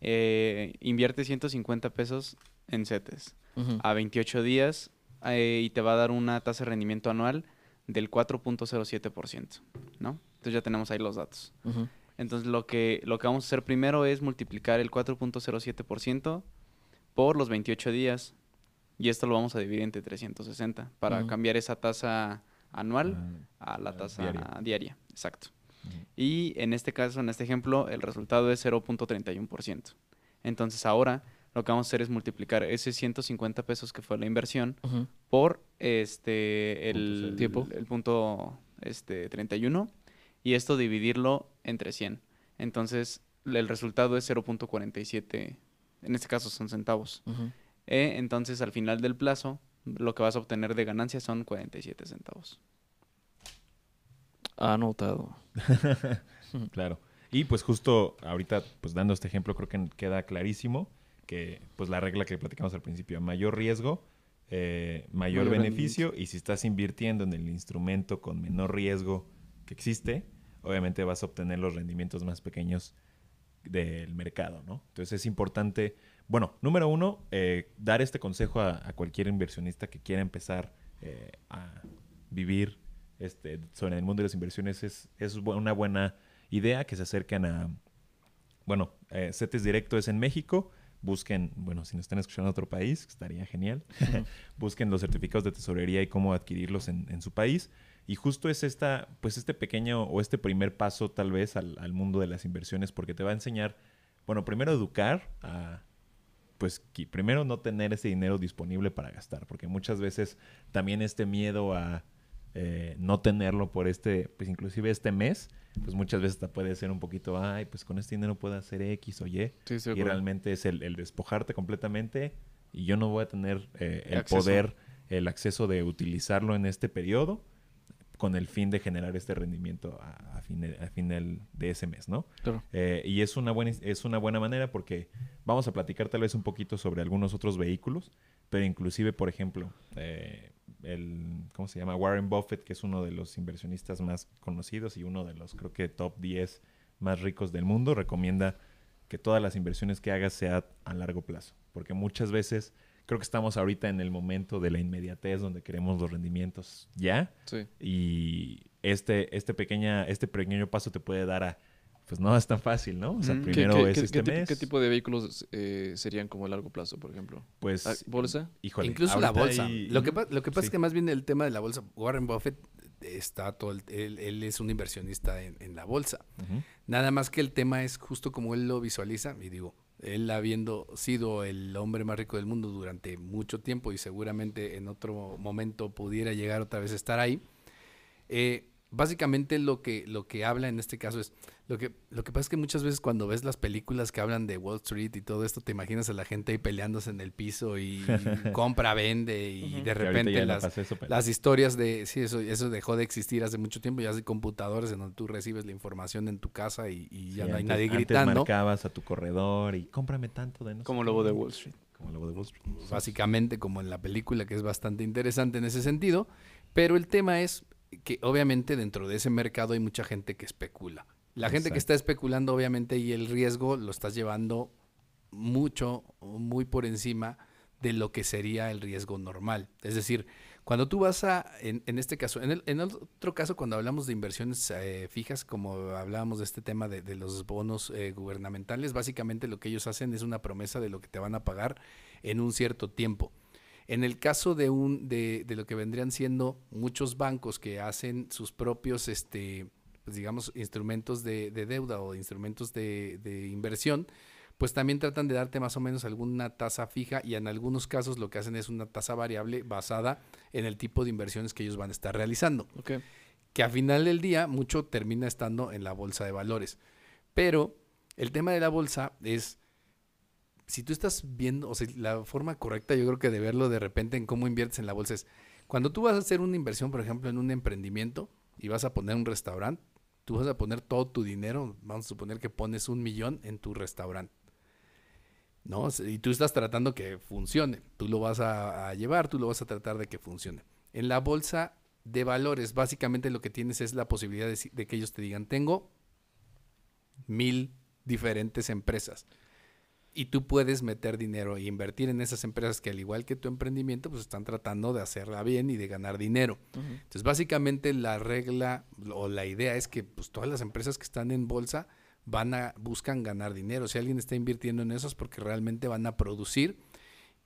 Eh, invierte 150 pesos en CETES a 28 días eh, y te va a dar una tasa de rendimiento anual del 4.07%, ¿no? Entonces ya tenemos ahí los datos. Entonces lo que, lo que vamos a hacer primero es multiplicar el 4.07% por los 28 días y esto lo vamos a dividir entre 360 para cambiar esa tasa anual Ah, a la tasa diaria. diaria. Exacto. Y en este caso, en este ejemplo, el resultado es 0.31%. Entonces ahora lo que vamos a hacer es multiplicar ese 150 pesos que fue la inversión por este el. Tiempo. el punto este 31 y esto dividirlo entre 100. Entonces el resultado es 0.47, en este caso son centavos. Eh, entonces al final del plazo lo que vas a obtener de ganancia son 47 centavos. Anotado. Claro. Y pues justo ahorita, pues dando este ejemplo, creo que queda clarísimo que pues la regla que platicamos al principio, mayor riesgo, eh, mayor, Mayor beneficio, y si estás invirtiendo en el instrumento con menor riesgo que existe, obviamente vas a obtener los rendimientos más pequeños del mercado, ¿no? Entonces es importante, bueno, número uno, eh, dar este consejo a, a cualquier inversionista que quiera empezar eh, a vivir este, sobre el mundo de las inversiones es, es una buena idea que se acerquen a, bueno, eh, CETES Directo es en México. Busquen, bueno, si nos están escuchando en otro país, estaría genial, busquen los certificados de tesorería y cómo adquirirlos en, en su país. Y justo es esta, pues este pequeño o este primer paso tal vez al, al mundo de las inversiones, porque te va a enseñar, bueno, primero educar a, pues primero no tener ese dinero disponible para gastar, porque muchas veces también este miedo a eh, no tenerlo por este, pues inclusive este mes, pues muchas veces hasta puede ser un poquito, ay, pues con este dinero puedo hacer X o Y, Sí, de y realmente es el, el despojarte completamente y yo no voy a tener eh, el poder, el acceso de utilizarlo en este periodo con el fin de generar este rendimiento a, a, final de ese mes, ¿no? Claro. Eh, y es una, buena, es una buena manera porque vamos a platicar tal vez un poquito sobre algunos otros vehículos, pero inclusive, por ejemplo, eh, el, ¿cómo se llama? Warren Buffett, que es uno de los inversionistas más conocidos y uno de los, creo que, top 10 más ricos del mundo, recomienda que todas las inversiones que hagas sea a largo plazo, porque muchas veces creo que estamos ahorita en el momento de la inmediatez donde queremos los rendimientos ya, Sí. y este, este, pequeña, este pequeño paso te puede dar a, pues no es tan fácil, ¿no? O sea, Mm. ¿Qué- primero qué, es qué- este qué tipo, mes, qué tipo de vehículos eh, serían como a largo plazo, por ejemplo? pues... Ah, ¿Bolsa? Híjole, Incluso la bolsa. hay- Lo que, lo que pasa Sí. es que más bien el tema de la bolsa, Warren Buffett está todo, el- él, él es un inversionista en, en la bolsa. Nada más que el tema es justo como él lo visualiza, y digo, él habiendo sido el hombre más rico del mundo durante mucho tiempo y seguramente en otro momento pudiera llegar otra vez a estar ahí, eh, básicamente lo que, lo que habla en este caso es, lo que, lo que pasa es que muchas veces cuando ves las películas que hablan de Wall Street y todo esto, te imaginas a la gente ahí peleándose en el piso y compra, vende y de repente la las, pasé eso, pero- las historias de, sí, eso, eso dejó de existir hace mucho tiempo, ya hay computadores en donde tú recibes la información en tu casa y, y ya Sí, no hay antes- nadie antes gritando. marcabas a tu corredor y cómprame tanto de no sé Como qué". lobo de Wall Street. Como lobo de Wall Street. básicamente como en la película, que es bastante interesante en ese sentido, pero el tema es que obviamente dentro de ese mercado hay mucha gente que especula. La gente que está especulando obviamente y el riesgo lo estás llevando mucho, muy por encima de lo que sería el riesgo normal. Es decir, cuando tú vas a, en, en este caso, en, el, en otro caso, cuando hablamos de inversiones eh, fijas, como hablábamos de este tema de, de los bonos eh, gubernamentales, básicamente lo que ellos hacen es una promesa de lo que te van a pagar en un cierto tiempo. En el caso de un de, de lo que vendrían siendo muchos bancos que hacen sus propios, este, pues digamos, instrumentos de, de deuda o instrumentos de, de inversión, pues también tratan de darte más o menos alguna tasa fija y en algunos casos lo que hacen es una tasa variable basada en el tipo de inversiones que ellos van a estar realizando que a final del día mucho termina estando en la bolsa de valores. Pero el tema de la bolsa es, si tú estás viendo, o sea, la forma correcta yo creo que de verlo de repente en cómo inviertes en la bolsa es, cuando tú vas a hacer una inversión, por ejemplo, en un emprendimiento y vas a poner un restaurante, tú vas a poner todo tu dinero, vamos a suponer que pones un millón en tu restaurante. ¿no? Y tú estás tratando que funcione. Tú lo vas a, llevar, tú lo vas a tratar de que funcione. En la bolsa de valores, básicamente lo que tienes es la posibilidad de, si- de que ellos te digan, tengo mil diferentes empresas. Y tú puedes meter dinero e invertir en esas empresas que al igual que tu emprendimiento, pues están tratando de hacerla bien y de ganar dinero. Entonces, básicamente la regla o la idea es que pues, todas las empresas que están en bolsa van a buscan ganar dinero. Si alguien está invirtiendo en eso es porque realmente van a producir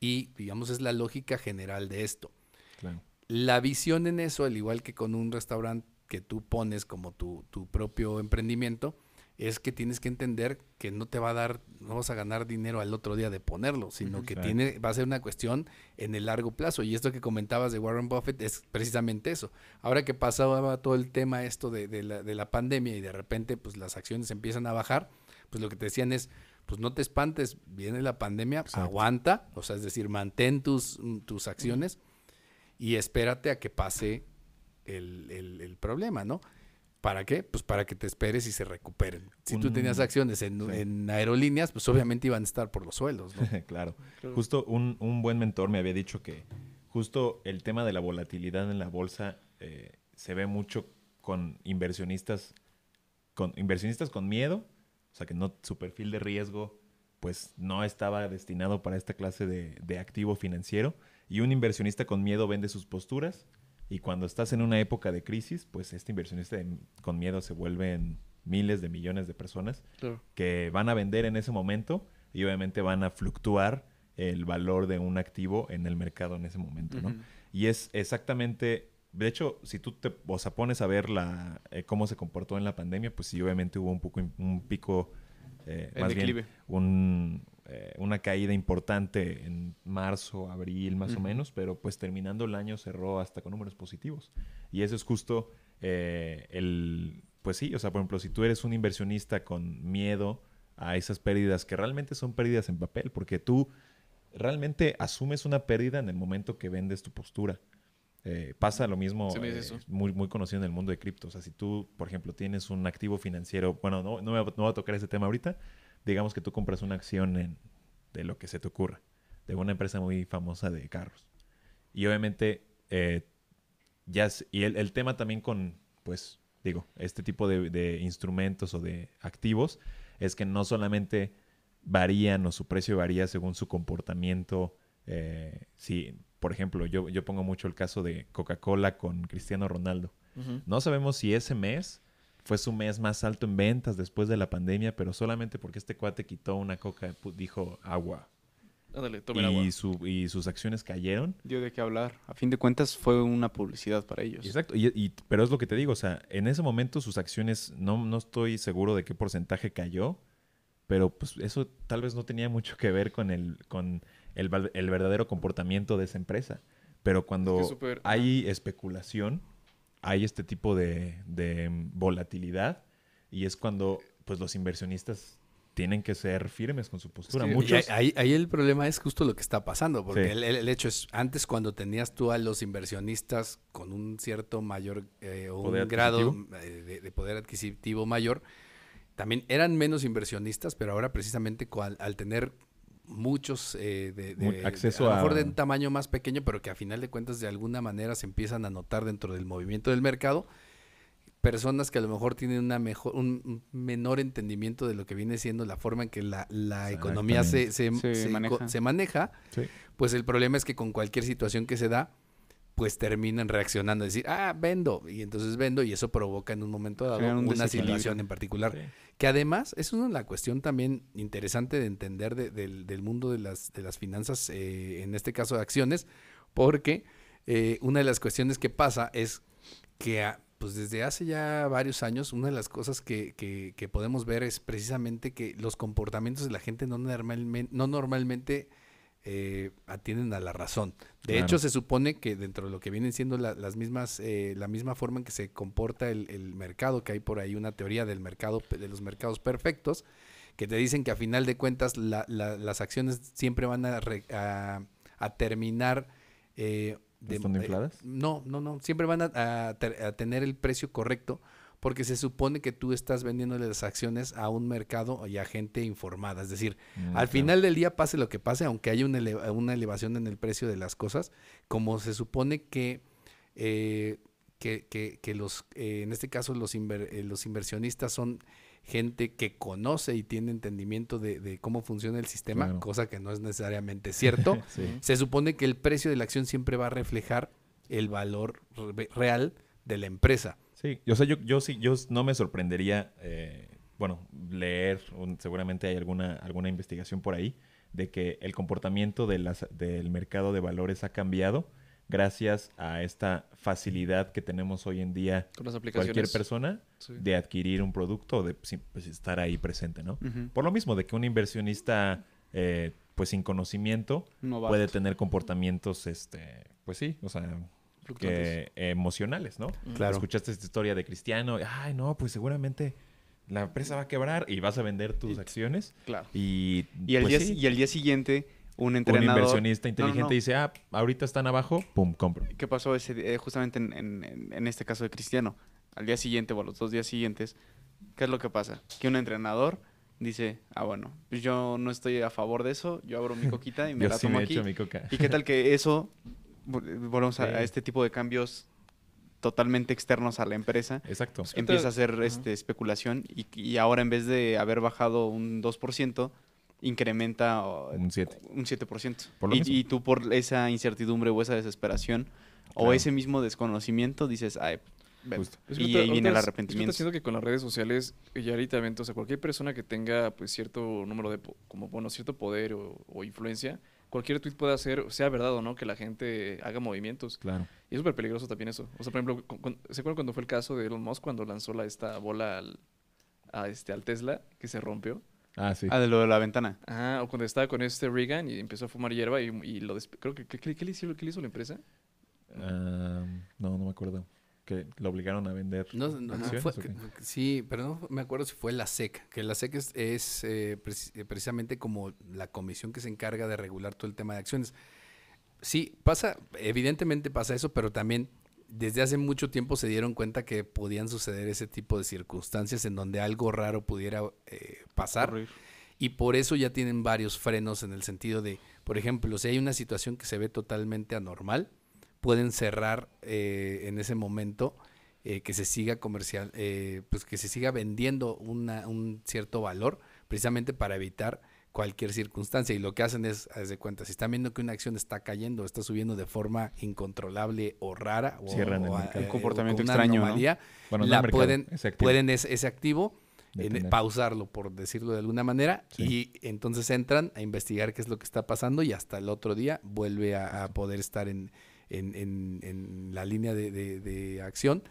y digamos es la lógica general de esto. Claro. La visión en eso, al igual que con un restaurante que tú pones como tu, tu propio emprendimiento, es que tienes que entender que no te va a dar, no vas a ganar dinero al otro día de ponerlo, sino que Claro. tiene, va a ser una cuestión en el largo plazo. Y esto que comentabas de Warren Buffett es precisamente eso. Ahora que pasaba todo el tema esto de, de la, de la pandemia y de repente pues las acciones empiezan a bajar, pues lo que te decían es, pues no te espantes, viene la pandemia, Exacto. aguanta, o sea, es decir, mantén tus, tus acciones y espérate a que pase el, el- el problema, ¿no? ¿Para qué? Pues para que te esperes y se recuperen. Si tú tenías acciones en, sí. en aerolíneas, pues obviamente iban a estar por los suelos, ¿no? claro. Claro. Justo un, un buen mentor me había dicho que justo el tema de la volatilidad en la bolsa eh, se ve mucho con inversionistas, con inversionistas con miedo, o sea que no su perfil de riesgo pues no estaba destinado para esta clase de, de activo financiero y un inversionista con miedo vende sus posturas Y cuando estás en una época de crisis, pues este inversionista de- con miedo se vuelven miles de millones de personas Claro. que van a vender en ese momento y obviamente van a fluctuar el valor de un activo en el mercado en ese momento, ¿no? Y es exactamente, de hecho, si tú te o sea, pones a ver la, eh, cómo se comportó en la pandemia, pues sí, obviamente hubo un poco un pico, eh, bien declive. un, eh, una caída importante en marzo, abril, más o menos, pero pues terminando el año cerró hasta con números positivos. Y eso es justo eh, el, pues sí, o sea, por ejemplo, si tú eres un inversionista con miedo a esas pérdidas, que realmente son pérdidas en papel, porque tú realmente asumes una pérdida en el momento que vendes tu postura. Eh, pasa lo mismo, Sí eh, muy, muy conocido en el mundo de cripto. O sea, si tú, por ejemplo, tienes un activo financiero, bueno, no, no, me no voy a tocar ese tema ahorita, digamos que tú compras una acción en- de lo que se te ocurra, de una empresa muy famosa de carros. Y obviamente, eh, ya, es- y el, el tema también con, pues, digo, este tipo de, de instrumentos o de activos, es que no solamente varían o su precio varía según su comportamiento. eh, si, por ejemplo, yo, yo pongo mucho el caso de Coca-Cola con Cristiano Ronaldo. No sabemos si ese mes fue su mes más alto en ventas después de la pandemia, pero solamente porque este cuate quitó una coca, dijo agua. Ándale, tomen Y, agua. su, y sus acciones cayeron. Dio de qué hablar. A fin de cuentas fue una publicidad para ellos. Exacto, y, y- pero es lo que te digo, o sea, en ese momento sus acciones, no, no estoy seguro de qué porcentaje cayó, pero pues eso tal vez no tenía mucho que ver con el, con el, verdadero comportamiento de esa empresa. Pero cuando Es que súper- hay especulación, hay este tipo de, de volatilidad, y es cuando pues los inversionistas tienen que ser firmes con su postura. Muchos, ahí, ahí el problema es justo lo que está pasando, porque Sí. el, hecho es, antes cuando tenías tú a los inversionistas con un cierto mayor eh, o un grado eh, de, de poder adquisitivo mayor, también eran menos inversionistas, pero ahora precisamente cual- al tener muchos eh, de, de- a lo mejor de un tamaño más pequeño, pero que a final de cuentas de alguna manera se empiezan a notar dentro del movimiento del mercado, personas que a lo mejor tienen una mejor, un menor entendimiento de lo que viene siendo la forma en que la, la economía se, se, Se maneja. se maneja, Sí. pues el problema es que con cualquier situación que se da, pues terminan reaccionando, decir, ah, vendo, y entonces vendo, y eso provoca en un momento dado un una situación en particular. Sí. Que además es una la cuestión también interesante de entender de- del, del mundo de las, de las finanzas, eh, en este caso de acciones, porque eh, una de las cuestiones que pasa es que pues desde hace ya varios años, una de las cosas que, que- que podemos ver es precisamente que los comportamientos de la gente no normalmente, no normalmente eh, atienden a la razón. De Claro. hecho, se supone que dentro de lo que vienen siendo la- las mismas, eh, la misma forma en que se comporta el, el mercado, que hay por ahí una teoría del mercado, de los mercados perfectos, que te dicen que a final de cuentas la- la- las acciones siempre van a, re- a- a terminar eh, de- ¿Estando eh, no, no, no. Siempre van a, a ter- a tener el precio correcto porque se supone que tú estás vendiéndole las acciones a un mercado y a gente informada. Es decir, Mm, al claro. final del día, pase lo que pase, aunque haya una, eleva- una elevación en el precio de las cosas, como se supone que, eh, que, que- que los, eh, en este caso, los, inver- eh, los inversionistas son gente que conoce y tiene entendimiento de, de cómo funciona el sistema, Claro. cosa que no es necesariamente cierto. Sí. Se supone que el precio de la acción siempre va a reflejar el valor re- real de la empresa. Sí, o sea, yo, yo sí, yo no me sorprendería, eh, bueno, leer, un- seguramente hay alguna, alguna investigación por ahí, de que el comportamiento de las, del mercado de valores ha cambiado gracias a esta facilidad que tenemos hoy en día Con las aplicaciones. cualquier persona Sí. de adquirir un producto o de pues, estar ahí presente, ¿no? Por lo mismo, de que un inversionista, eh, pues sin conocimiento, puede tener comportamientos, este, pues sí, o sea. Que, emocionales, ¿no? Claro. Escuchaste esta historia de Cristiano, ay, no, pues seguramente la empresa va a quebrar y vas a vender tus acciones Claro. y, Y, el pues, día, sí, y el día siguiente, un un entrenador... inversionista No, no, inteligente no. dice, ah, ahorita están abajo, pum, compro. ¿Qué pasó ese, eh, justamente en, en- en- este caso de Cristiano? Al día siguiente o a los dos días siguientes, ¿qué es lo que pasa? Que un entrenador dice, ah, bueno, pues yo no estoy a favor de eso, yo abro mi coquita y me Yo la sí tomo me aquí. echo mi coca. ¿Y qué tal que eso, volvemos a, Sí. a este tipo de cambios totalmente externos a la empresa, Exacto. empieza te- a hacer este, especulación y, y ahora en vez de haber bajado un 2%, incrementa Un 7. un 7%. Por lo y, mismo. y tú por esa incertidumbre o esa desesperación o ese mismo desconocimiento dices, ay, ven". Es que y ahí viene el arrepentimiento. Yo siento que con las redes sociales, ya ahorita, o sea, cualquier persona que tenga pues cierto número de, po- como bueno, cierto poder o, o influencia, cualquier tweet puede hacer, sea verdad o no, que la gente haga movimientos. Claro. Y es súper peligroso también eso. O sea, por ejemplo, ¿se acuerdan cuando fue el caso de Elon Musk cuando lanzó la, esta bola al, a este, al Tesla que se rompió? Ah, sí. Ah, de lo de la ventana. Ajá, o cuando estaba con este Reagan y empezó a fumar hierba y, y lo creo que ¿qué, qué- qué le hizo, qué le hizo la empresa? Ah, no, no me acuerdo. Que lo obligaron a vender. No, no, no, acciones, fue- ¿o qué? sí, pero no me acuerdo si fue la SEC, que la SEC es, es, eh, preci- eh, precisamente como la comisión que se encarga de regular todo el tema de acciones. Sí, pasa, evidentemente pasa eso, pero también desde hace mucho tiempo se dieron cuenta que podían suceder ese tipo de circunstancias en donde algo raro pudiera eh, pasar. Y por eso ya tienen varios frenos en el sentido de, por ejemplo, si hay una situación que se ve totalmente anormal, pueden cerrar eh, en ese momento eh, que se siga comercial, eh, pues que se siga vendiendo una- un cierto valor, precisamente para evitar cualquier circunstancia. Y lo que hacen es, haz de cuenta, si están viendo que una acción está cayendo, está subiendo de forma incontrolable o rara, o, Cierran el o, mercado. eh, Un comportamiento o con una extraño, ¿no? Bueno, no la el mercado, pueden, ese activo. pueden es- ese activo en- pausarlo, por decirlo de alguna manera, Sí. y entonces entran a investigar qué es lo que está pasando y hasta el otro día vuelve a, a poder estar en, en- en- en la línea de, de- de acción,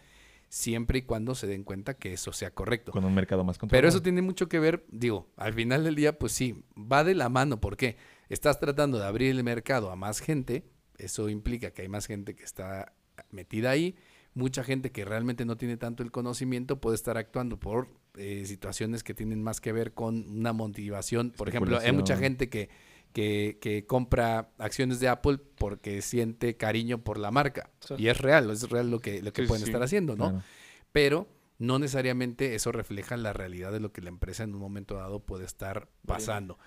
siempre y cuando se den cuenta que eso sea correcto. Con un mercado más Pero controlado. eso tiene mucho que ver, digo, al final del día, pues sí, va de la mano, porque estás tratando de abrir el mercado a más gente, eso implica que hay más gente que está metida ahí, mucha gente que realmente no tiene tanto el conocimiento puede estar actuando por eh, situaciones que tienen más que ver con una motivación. Por ejemplo, hay mucha gente que, que, que compra acciones de Apple porque siente cariño por la marca. Sí. Y es real, es real lo que, lo que Sí, pueden sí. estar haciendo, ¿no? Claro. pero no necesariamente eso refleja la realidad de lo que la empresa en un momento dado puede estar pasando.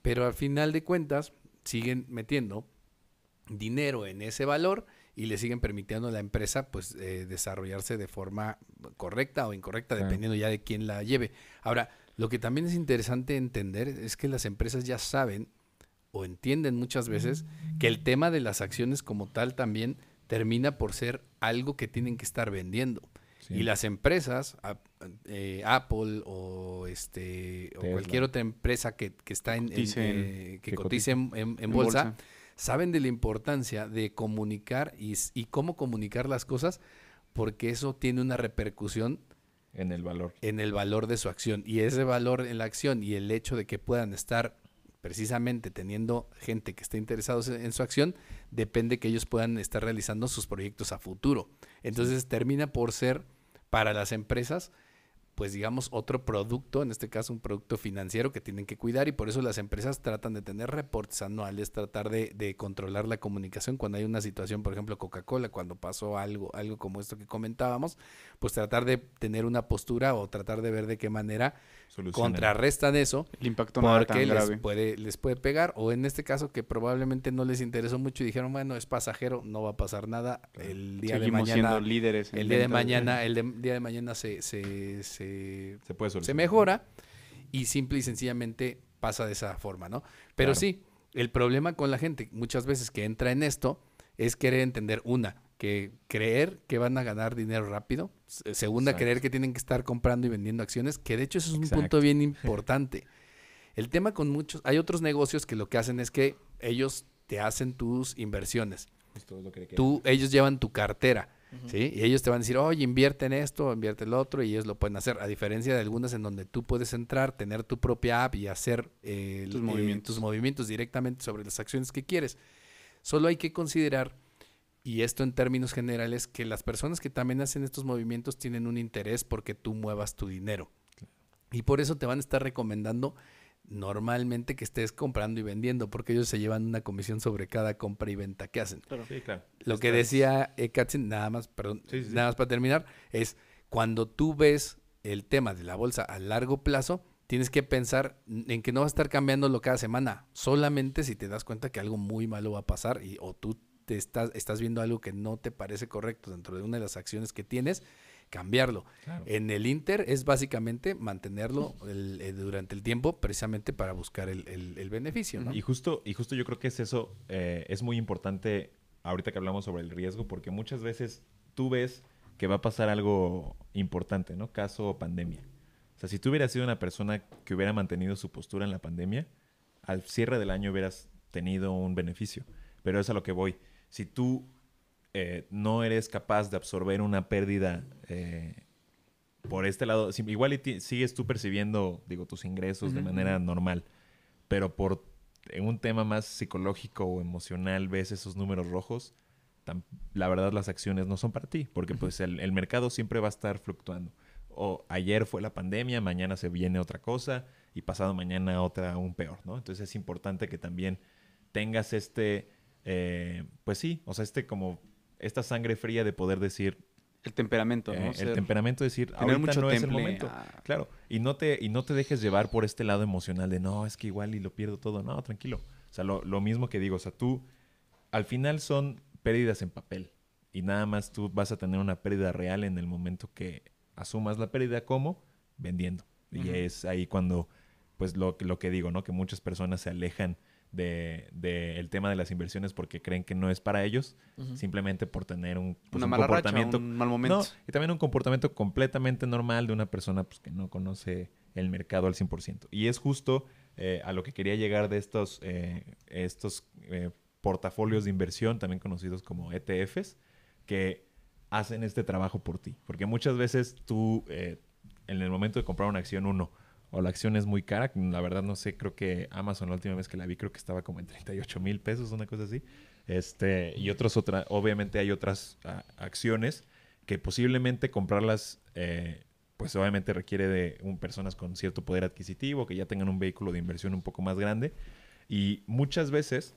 Pero al final de cuentas siguen metiendo dinero en ese valor y le siguen permitiendo a la empresa pues eh, desarrollarse de forma correcta o incorrecta Claro. dependiendo ya de quién la lleve. Ahora, lo que también es interesante entender es que las empresas ya saben o entienden muchas veces que el tema de las acciones como tal también termina por ser algo que tienen que estar vendiendo. Sí. Y las empresas, a- eh, Apple o este o cualquier otra empresa que, que está en, en- Cotice en- eh, que que cotice en, en- en En bolsa, saben de la importancia de comunicar y, y cómo comunicar las cosas, porque eso tiene una repercusión En el valor. en el valor de su acción. Y ese valor en la acción y el hecho de que puedan estar precisamente teniendo gente que esté interesados en, su acción, depende que ellos puedan estar realizando sus proyectos a futuro. Entonces termina por ser para las empresas, pues digamos, otro producto, en este caso un producto financiero que tienen que cuidar y por eso las empresas tratan de tener reportes anuales, tratar de, de controlar la comunicación cuando hay una situación, por ejemplo, Coca-Cola, cuando pasó algo, algo como esto que comentábamos, pues tratar de tener una postura o tratar de ver de qué manera Solucionan. contrarrestan eso El impacto no era tan porque les grave. puede, les puede pegar, o en este caso que probablemente no les interesó mucho y dijeron, bueno, es pasajero, no va a pasar nada, el día Seguimos de mañana, siendo líderes. el día de mañana, el de- día de mañana se, se, se, Se puede se solucionar. mejora y simple y sencillamente pasa de esa forma, ¿no? Pero Claro. sí, el problema con la gente muchas veces que entra en esto es querer entender una, que creer que van a ganar dinero rápido, se- segunda, Exacto. creer que tienen que estar comprando y vendiendo acciones, que de hecho eso es un Exacto. punto bien importante. El tema con muchos, hay otros negocios que lo que hacen es que ellos te hacen tus inversiones. Es lo que Tú, ellos llevan tu cartera, ¿sí? Y ellos te van a decir, oye, invierte en esto, invierte en lo otro, y ellos lo pueden hacer. A diferencia de algunas en donde tú puedes entrar, tener tu propia app y hacer eh, Tus eh, movimientos. tus movimientos directamente sobre las acciones que quieres. Solo hay que considerar, y esto en términos generales, que las personas que también hacen estos movimientos tienen un interés porque tú muevas tu dinero. Y por eso te van a estar recomendando normalmente que estés comprando y vendiendo, porque ellos se llevan una comisión sobre cada compra y venta que hacen. Sí, claro. Lo que decía eh, Katzen, nada más, perdón, Sí, sí, sí. nada más para terminar, es cuando tú ves el tema de la bolsa a largo plazo, tienes que pensar en que no va a estar cambiándolo cada semana, solamente si te das cuenta que algo muy malo va a pasar y o tú te estás, estás viendo algo que no te parece correcto dentro de una de las acciones que tienes, cambiarlo. Claro. En el Inter es básicamente mantenerlo el- eh, durante el tiempo precisamente para buscar el, el- el beneficio, ¿no? Y justo, y justo yo creo que es eso, eh, es muy importante ahorita que hablamos sobre el riesgo, porque muchas veces tú ves que va a pasar algo importante, ¿no? Caso pandemia. O sea, si tú hubieras sido una persona que hubiera mantenido su postura en la pandemia, al cierre del año hubieras tenido un beneficio. Pero es a lo que voy. Si tú eh, no eres capaz de absorber una pérdida eh, por este lado, si- igual y sigues tú percibiendo, digo, tus ingresos de manera normal, pero por en un tema más psicológico o emocional ves esos números rojos, la verdad las acciones no son para ti, porque pues el, el mercado siempre va a estar fluctuando. O ayer fue la pandemia, mañana se viene otra cosa y pasado mañana otra aún peor, ¿no? Entonces es importante que también tengas este, eh, pues sí, o sea, este como, esta sangre fría de poder decir, El temperamento, eh, ¿no? el Ser- temperamento de decir, tener ahorita mucho no es el momento. a- Claro, y no te y no te dejes llevar por este lado emocional de no, es que igual y lo pierdo todo. No, tranquilo. O sea, lo, lo mismo que digo, o sea, tú al final son pérdidas en papel y nada más tú vas a tener una pérdida real en el momento que asumas la pérdida como vendiendo. Y es ahí cuando pues lo, que- lo que digo, ¿no? Que muchas personas se alejan de, de el tema de las inversiones porque creen que no es para ellos, simplemente por tener un, pues, una un mala racha, comportamiento un mal momento. no, y también un comportamiento completamente normal de una persona pues, que no conoce el mercado al 100%. Y es justo eh, a lo que quería llegar de estos, eh, estos eh, portafolios de inversión, también conocidos como ETFs, que hacen este trabajo por ti. Porque muchas veces tú, en el momento de comprar una acción, uno, o la acción es muy cara, la verdad no sé, creo que Amazon la última vez que la vi creo que estaba como en 38 mil pesos, una cosa así. Este, y otros otra, obviamente hay otras ah, acciones que posiblemente comprarlas, eh, pues obviamente requiere de un, personas con cierto poder adquisitivo, que ya tengan un vehículo de inversión un poco más grande. Y muchas veces,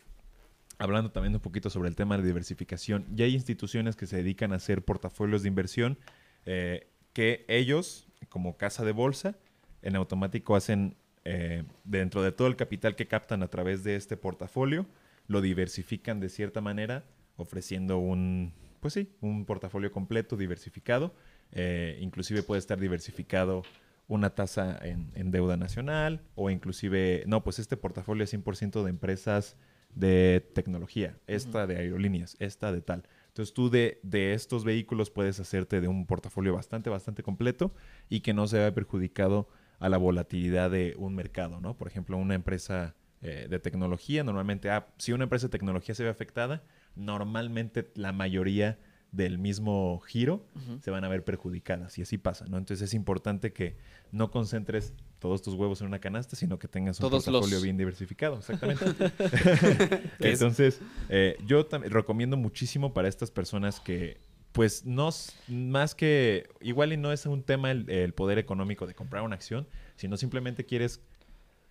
hablando también un poquito sobre el tema de diversificación, ya hay instituciones que se dedican a hacer portafolios de inversión eh, que ellos, como casa de bolsa, en automático hacen eh, dentro de todo el capital que captan a través de este portafolio, lo diversifican de cierta manera, ofreciendo un, pues sí, un portafolio completo, diversificado. Eh, inclusive puede estar diversificado una tasa en, en deuda nacional o inclusive, no, pues este portafolio es 100% de empresas de tecnología, esta de aerolíneas, esta de tal. Entonces tú de, de estos vehículos puedes hacerte de un portafolio bastante, bastante completo y que no se vea perjudicado a la volatilidad de un mercado, ¿no? Por ejemplo, una empresa eh, de tecnología, normalmente, ah, si una empresa de tecnología se ve afectada, normalmente la mayoría del mismo giro se van a ver perjudicadas y así pasa, ¿no? Entonces es importante que no concentres todos tus huevos en una canasta, sino que tengas un Todos los- portafolio bien diversificado, exactamente. Entonces, eh, yo recomiendo muchísimo para estas personas que, pues, no, más que, igual y no es un tema el, el poder económico de comprar una acción, sino simplemente quieres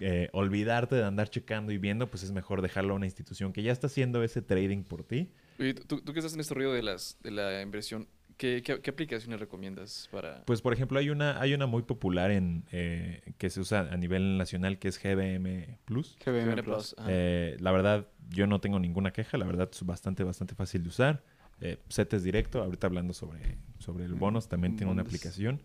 eh, olvidarte de andar checando y viendo, pues es mejor dejarlo a una institución que ya está haciendo ese trading por ti. Oye, tú, tú que estás en este ruido de, las, de la inversión, ¿qué, qué, qué aplicaciones recomiendas para...? Pues, por ejemplo, hay una, hay una muy popular en eh, que se usa a nivel nacional que es GBM Plus. GBM GBN Plus. Eh, la verdad, yo no tengo ninguna queja. La verdad, es bastante, bastante fácil de usar. Eh, CETES directo. Ahorita hablando sobre, sobre el bonos, también tiene una aplicación.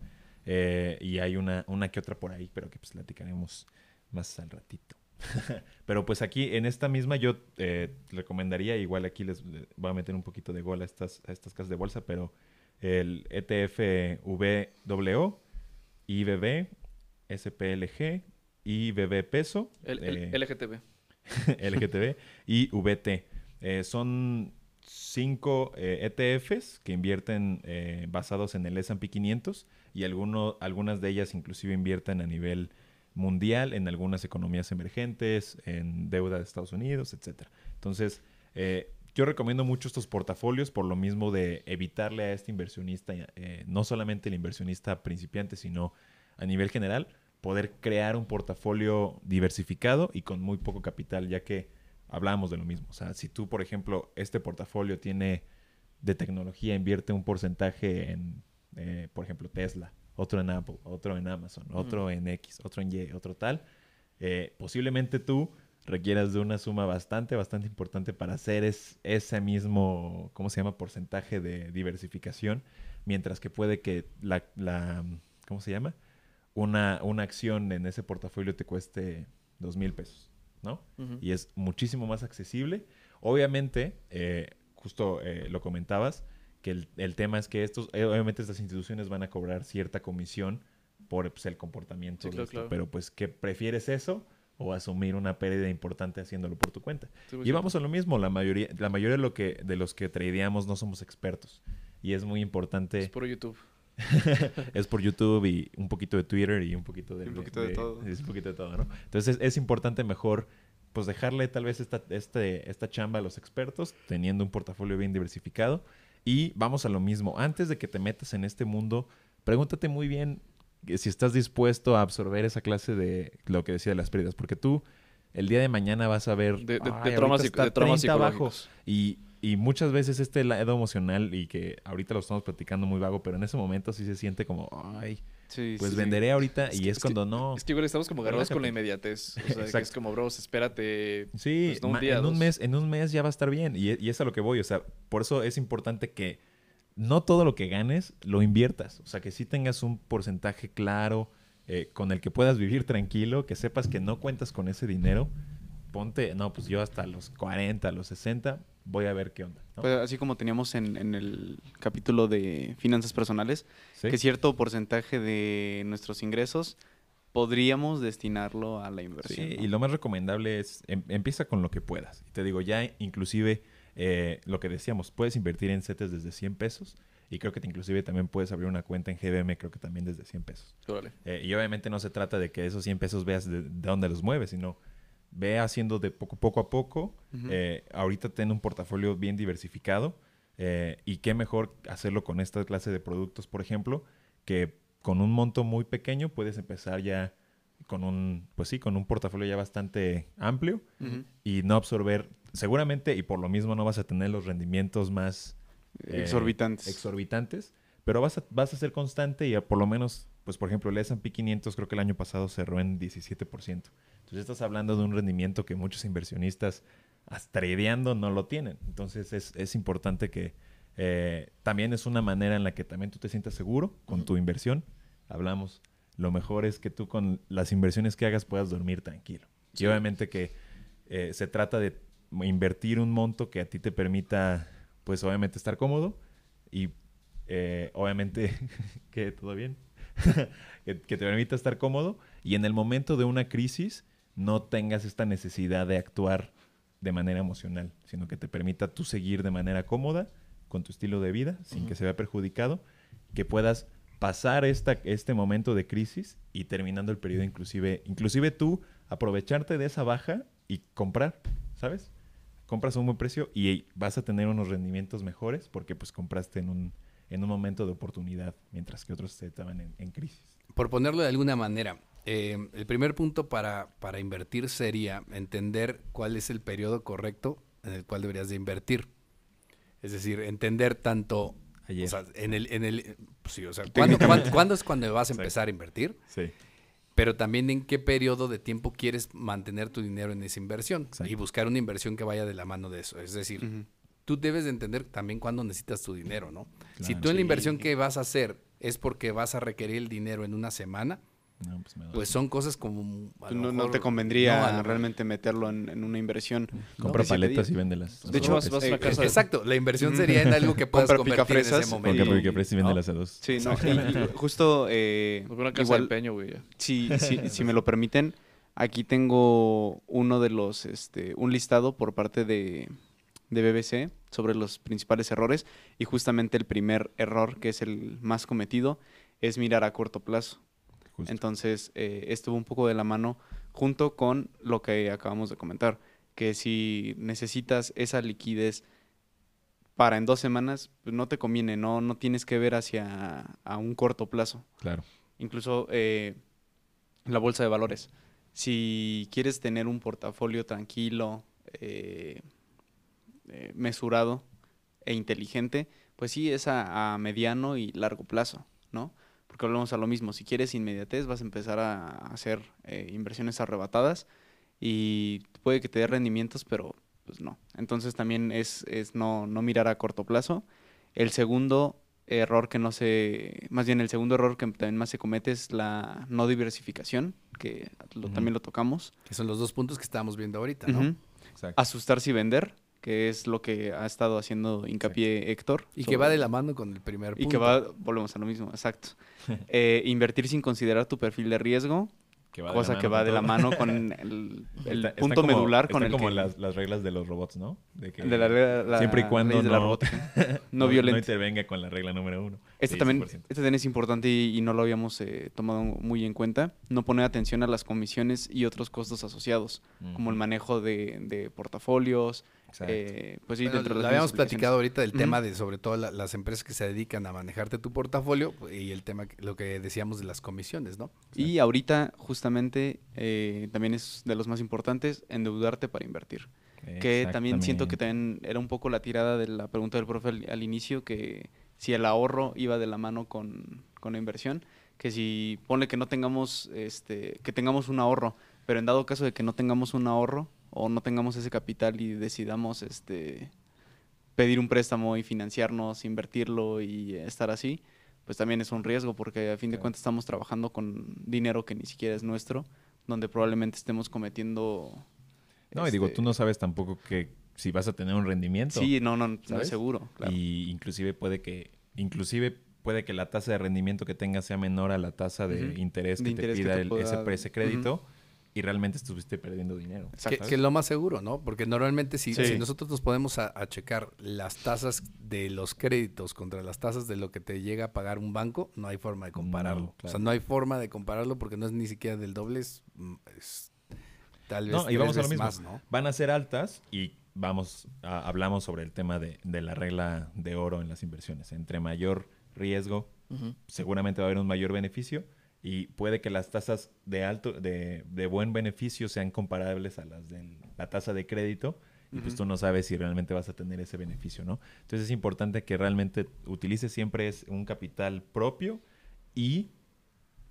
Eh, y hay una, una que otra por ahí, pero que pues platicaremos más al ratito. pero pues aquí, en esta misma, yo eh, recomendaría, igual aquí les voy a meter un poquito de gol a estas, a estas casas de bolsa, pero el ETF VWO, IBB, SPLG, IBB peso. El, el- eh, LGTB. LGTB y VT. Son cinco eh, ETFs que invierten eh, basados en el S&P 500 y alguno, algunas de ellas inclusive invierten a nivel mundial en algunas economías emergentes, en deuda de Estados Unidos, etcétera. Entonces, eh, yo recomiendo mucho estos portafolios por lo mismo de evitarle a este inversionista, eh, no solamente el inversionista principiante, sino a nivel general, poder crear un portafolio diversificado y con muy poco capital, ya que hablábamos de lo mismo. O sea, si tú, por ejemplo, este portafolio tiene de tecnología, invierte un porcentaje en, eh, por ejemplo, Tesla, otro en Apple, otro en Amazon, otro en X, otro en Y, otro tal, eh, posiblemente tú requieras de una suma bastante, bastante importante para hacer es, ese mismo, ¿cómo se llama? Porcentaje de diversificación, mientras que puede que la, la ¿cómo se llama? Una, una acción en ese portafolio te cueste dos mil pesos, ¿no? Y es muchísimo más accesible. Obviamente, eh, justo eh, lo comentabas, que el, el tema es que estos, eh, obviamente estas instituciones van a cobrar cierta comisión por pues, el comportamiento. Sí, de claro, esto. claro. Pero pues, ¿qué prefieres eso o asumir una pérdida importante haciéndolo por tu cuenta? Sí, Y vamos a lo mismo, la mayoría, la mayoría de, lo que, de los que tradeamos no somos expertos. Y es muy importante, Es por YouTube. es por YouTube y un poquito de Twitter y un poquito de... Un poquito de todo. Es un poquito de todo, ¿no? Entonces es, es importante mejor pues dejarle tal vez esta, este, esta chamba a los expertos, teniendo un portafolio bien diversificado. Y vamos a lo mismo, antes de que te metas en este mundo, pregúntate muy bien si estás dispuesto a absorber esa clase de lo que decía de las pérdidas, porque tú el día de mañana vas a ver De, de, de "Ay, traumas, ahorita psico- de traumas 30 abajo". psicológicos. Y, y muchas veces este lado emocional y que ahorita lo estamos platicando muy vago, pero en ese momento sí se siente como, ay, Sí, pues sí, sí. venderé ahorita Es y que- es, que- cuando no. Es que igual estamos como agarrados con la inmediatez. O sea, que es como, bros, espérate. Sí, pues, no un día, en un mes, en un mes ya va a estar bien. Y, y es a lo que voy. O sea, por eso es importante que no todo lo que ganes lo inviertas. O sea, que sí tengas un porcentaje claro eh, con el que puedas vivir tranquilo, que sepas que no cuentas con ese dinero. Ponte, no, pues yo hasta los 40, los 60, voy a ver qué onda. ¿no? Pues, así como teníamos en, en el capítulo de finanzas personales, ¿Sí? que cierto porcentaje de nuestros ingresos podríamos destinarlo a la inversión. Sí, ¿no? y lo más recomendable es em- empieza con lo que puedas. Y te digo, ya inclusive eh, lo que decíamos, puedes invertir en CETES desde 100 pesos y creo que te, inclusive también puedes abrir una cuenta en GBM, creo que también desde 100 pesos. Órale. Eh, y obviamente no se trata de que esos 100 pesos veas de, de dónde los mueves, sino ve haciendo de poco, poco a poco. Eh, ahorita ten un portafolio bien diversificado eh, y qué mejor hacerlo con esta clase de productos, por ejemplo, que con un monto muy pequeño puedes empezar ya con un, pues sí, con un portafolio ya bastante amplio y no absorber, seguramente, y por lo mismo no vas a tener los rendimientos más eh, Exorbitantes. exorbitantes, pero vas a, vas a ser constante y a por lo menos, pues por ejemplo, el S&P 500 creo que el año pasado cerró en 17%. Entonces estás hablando de un rendimiento que muchos inversionistas hasta tradeando no lo tienen. Entonces es, es importante que eh, también es una manera en la que también tú te sientas seguro con tu inversión. Hablamos, lo mejor es que tú con las inversiones que hagas puedas dormir tranquilo. Y obviamente que eh, se trata de invertir un monto que a ti te permita, pues obviamente estar cómodo y eh, obviamente que todo bien, que, que te permita estar cómodo y en el momento de una crisis no tengas esta necesidad de actuar de manera emocional, sino que te permita tú seguir de manera cómoda con tu estilo de vida sin que se vea perjudicado, que puedas pasar esta, este momento de crisis y terminando el periodo inclusive, inclusive tú aprovecharte de esa baja y comprar, ¿sabes? Compras a un buen precio y vas a tener unos rendimientos mejores porque pues compraste en un, en un momento de oportunidad mientras que otros estaban en, en crisis. Por ponerlo de alguna manera, eh, el primer punto para, para invertir sería entender cuál es el periodo correcto en el cual deberías de invertir. Es decir, entender tanto... Ayer. O sea, en el... En el sí, o sea, ¿cuándo, cuándo- cuándo es cuando vas a empezar a invertir? Sí. Pero también en qué periodo de tiempo quieres mantener tu dinero en esa inversión. Exacto. Y buscar una inversión que vaya de la mano de eso. Es decir. Tú debes de entender también cuándo necesitas tu dinero, ¿no? si tú en la inversión que vas a hacer es porque vas a requerir el dinero en una semana, No, pues me da- pues son cosas como... a lo No, te convendría no, realmente meterlo en, en una inversión. compra paletas y véndelas. De hecho, vas, vas a Eh, casa de- Exacto, la inversión sería en algo que puedas Compra convertir en ese picafresas, momento. Porque ofrece y ¿no? véndelas a dos. Sí, no. y- y justo eh, Una casa de igual, empeño, güey. si, si me lo permiten, aquí tengo uno de los, este, un listado por parte de, de BBC sobre los principales errores y justamente el primer error, que es el más cometido, es mirar a corto plazo. Justo. Entonces, eh, estuvo un poco de la mano junto con lo que acabamos de comentar, que si necesitas esa liquidez para en dos semanas, pues no te conviene, no, no tienes que ver hacia a un corto plazo. Claro. Incluso eh, la bolsa de valores. Si quieres tener un portafolio tranquilo, eh, eh, mesurado e inteligente, pues sí es a, a mediano y largo plazo, ¿no? Porque volvemos a lo mismo. Si quieres inmediatez, vas a empezar a hacer eh, inversiones arrebatadas y puede que te dé rendimientos, pero pues no. Entonces también es, es no, no mirar a corto plazo. El segundo error que no se, más bien el segundo error que también más se comete es la no diversificación, que lo- también lo tocamos. Que son los dos puntos que estábamos viendo ahorita, ¿no? Exacto. Asustarse y vender, que es lo que ha estado haciendo hincapié Héctor. Y que va de la mano con el primer punto. Y que va, volvemos a lo mismo, exacto. Eh, invertir sin considerar tu perfil de riesgo, Que va de cosa que va de la mano con el, el Está- está punto como- medular con está el como que... las, las reglas de los robots, ¿no? De, que de la, regla- la siempre y cuando de la no, robótica. no, no intervenga con la regla número uno. Este también, 100%. este también es importante y, y no lo habíamos eh, tomado muy en cuenta. No poner atención a las comisiones y otros costos asociados, como el manejo de, de portafolios. Exacto. eh, pues sí, Bueno, dentro de lo habíamos platicado ahorita del tema de sobre todo la- las empresas que se dedican a manejarte tu portafolio pues, y el tema, que- lo que decíamos de las comisiones, ¿no? Y ahorita, justamente, eh, también es de los más importantes, endeudarte para invertir. Que también siento que también era un poco la tirada de la pregunta del profe al, al inicio, que si el ahorro iba de la mano con, con la inversión, que si ponle que no tengamos, este, que tengamos un ahorro, pero en dado caso de que no tengamos un ahorro o no tengamos ese capital y decidamos este pedir un préstamo y financiarnos, invertirlo y estar así, pues también es un riesgo porque a fin de cuentas estamos trabajando con dinero que ni siquiera es nuestro, donde probablemente estemos cometiendo No, y digo, este, tú no sabes tampoco que si vas a tener un rendimiento. Sí, no, no, no es seguro. Claro. Y inclusive puede que, inclusive puede que la tasa de rendimiento que tengas sea menor a la tasa de interés De que interés te que pida te el- pueda- ese, ese crédito y realmente estuviste perdiendo dinero. Que, es lo más seguro, ¿no? Porque normalmente si, Sí. si nosotros nos podemos a, a checar las tasas de los créditos contra las tasas de lo que te llega a pagar un banco, no hay forma de compararlo. No, O sea, no hay forma de compararlo porque no es ni siquiera del doble, es, mm, es tal vez No, y tres vamos a lo mismo. más, ¿no? Van a ser altas y vamos, a- hablamos sobre el tema de, de la regla de oro en las inversiones. Entre mayor riesgo, seguramente va a haber un mayor beneficio y puede que las tasas de alto de, de buen beneficio sean comparables a las de la tasa de crédito y pues tú no sabes si realmente vas a tener ese beneficio, ¿no? Entonces es importante que realmente utilices siempre es un capital propio y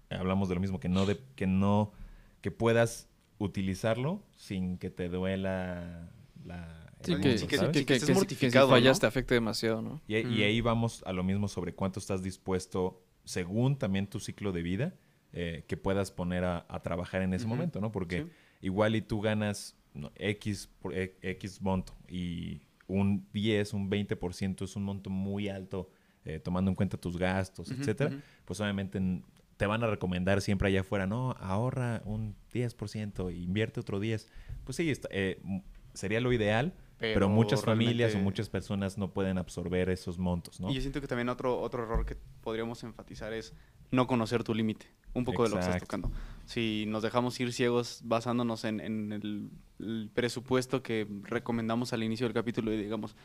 hablamos de lo mismo que no de, que no que puedas utilizarlo sin que te duela la Sí, que, sí, que, que- que estés que si- que si mortificado, fallas ¿no? te afecte demasiado, ¿no? Y, y Ujú. ahí vamos a lo mismo sobre cuánto estás dispuesto, según también tu ciclo de vida, eh, que puedas poner a, a trabajar en ese momento, ¿no? Porque Sí. igual y tú ganas no, X, por, e- X monto y un 10, un 20% es un monto muy alto, eh, tomando en cuenta tus gastos, Ujú, etcétera, pues obviamente te van a recomendar siempre allá afuera, no, ahorra un 10%, e invierte otro 10%. Pues sí, está- eh, sería lo ideal, pero, Pero muchas familias o realmente- muchas personas no pueden absorber esos montos, ¿no? Y yo siento que también otro, otro error que podríamos enfatizar es no conocer tu límite. Un poco de lo que estás Exacto. tocando. Si nos dejamos ir ciegos basándonos en, en el, el presupuesto que recomendamos al inicio del capítulo y digamos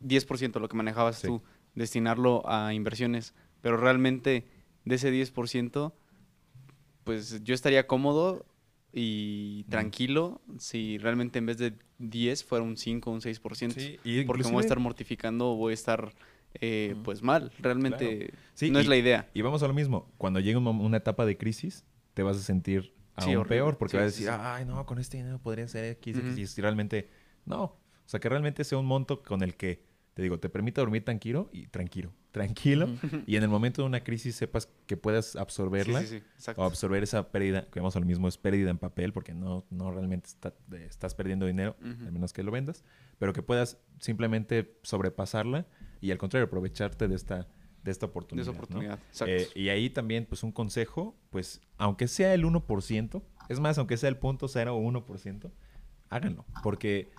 10% lo que manejabas Sí. tú, destinarlo a inversiones, pero realmente de ese 10%, pues yo estaría cómodo y tranquilo si realmente en vez de 10 fuera un 5 o un 6%. Sí, y porque me voy a estar mortificando o voy a estar eh, pues mal. Realmente Sí, no es la idea. Y vamos a lo mismo. Cuando llegue una etapa de crisis, te vas a sentir aún peor porque vas a decir, ay, no, con este dinero podría ser X, X, Ujú. y realmente no. O sea, que realmente sea un monto con el que, te digo, te permita dormir tranquilo y tranquilo, tranquilo. Y en el momento de una crisis sepas que puedas absorberla Sí, sí, sí, exacto. o absorber esa pérdida, que vamos a lo mismo, es pérdida en papel, porque no, no realmente está- estás perdiendo dinero, Ujú. a menos que lo vendas, pero que puedas simplemente sobrepasarla y al contrario, aprovecharte de esta, de esta de oportunidad. Eh, y ahí también, pues un consejo, pues aunque sea el 1%, es más, aunque sea el punto 0.1%, háganlo, porque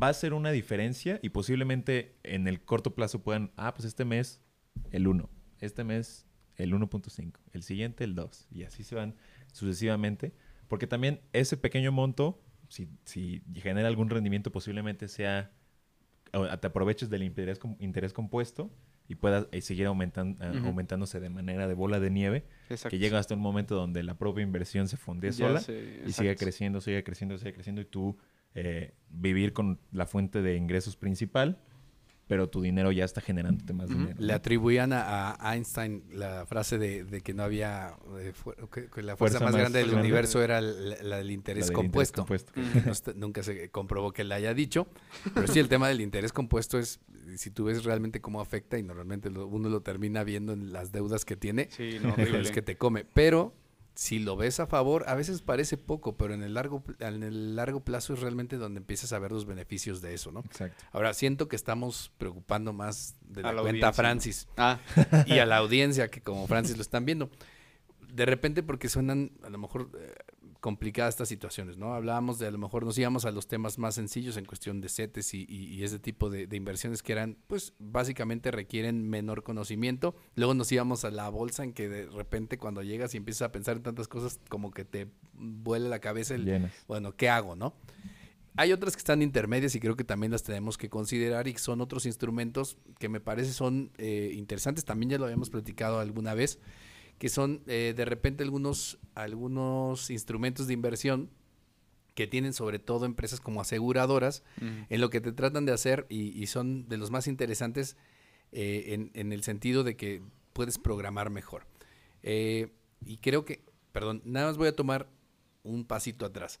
va a ser una diferencia y posiblemente en el corto plazo puedan, ah, pues este mes el 1, este mes el 1.5, el siguiente el 2, y así se van sucesivamente, porque también ese pequeño monto, si, si genera algún rendimiento, posiblemente sea, te aproveches del interés, interés compuesto y puedas eh, seguir aumentan- eh, aumentándose de manera de bola de nieve, Exacto. que llega hasta un momento donde la propia inversión se funde sola sé, y sigue creciendo, sigue creciendo, sigue creciendo y tú eh, vivir con la fuente de ingresos principal, pero tu dinero ya está generándote más dinero. Le atribuían a, a Einstein la frase de, de que no había, eh, que, que la fuerza, Fuerza más, más grande del grande. universo era la, la del interés La del compuesto. compuesto. No nunca se comprobó que la haya dicho, pero sí el tema del interés compuesto es, si tú ves realmente cómo afecta y normalmente lo- uno lo termina viendo en las deudas que tiene, Sí, no, horrible. es que te come. Pero si lo ves a favor, a veces parece poco, pero en el largo, en el largo plazo es realmente donde empiezas a ver los beneficios de eso, ¿no? Exacto. Ahora, siento que estamos preocupando más de A la, la cuenta a audiencia. Francis Ah, y a la audiencia que como Francis lo están viendo. De repente porque suenan a lo mejor eh, complicadas estas situaciones, ¿no? Hablábamos de a lo mejor nos íbamos a los temas más sencillos en cuestión de CETES y, y- y ese tipo de, de inversiones que eran, pues básicamente requieren menor conocimiento. Luego nos íbamos a la bolsa en que de repente cuando llegas y empiezas a pensar en tantas cosas como que te vuela la cabeza el, Llenas. bueno, ¿qué hago, no? Hay otras que están intermedias y creo que también las tenemos que considerar y son otros instrumentos que me parece son eh, interesantes. También ya lo habíamos platicado alguna vez, que son eh, de repente algunos, algunos instrumentos de inversión que tienen sobre todo empresas como aseguradoras, en lo que te tratan de hacer y, y son de los más interesantes eh, en, en el sentido de que puedes programar mejor. Eh, y creo que, perdón, nada más voy a tomar un pasito atrás.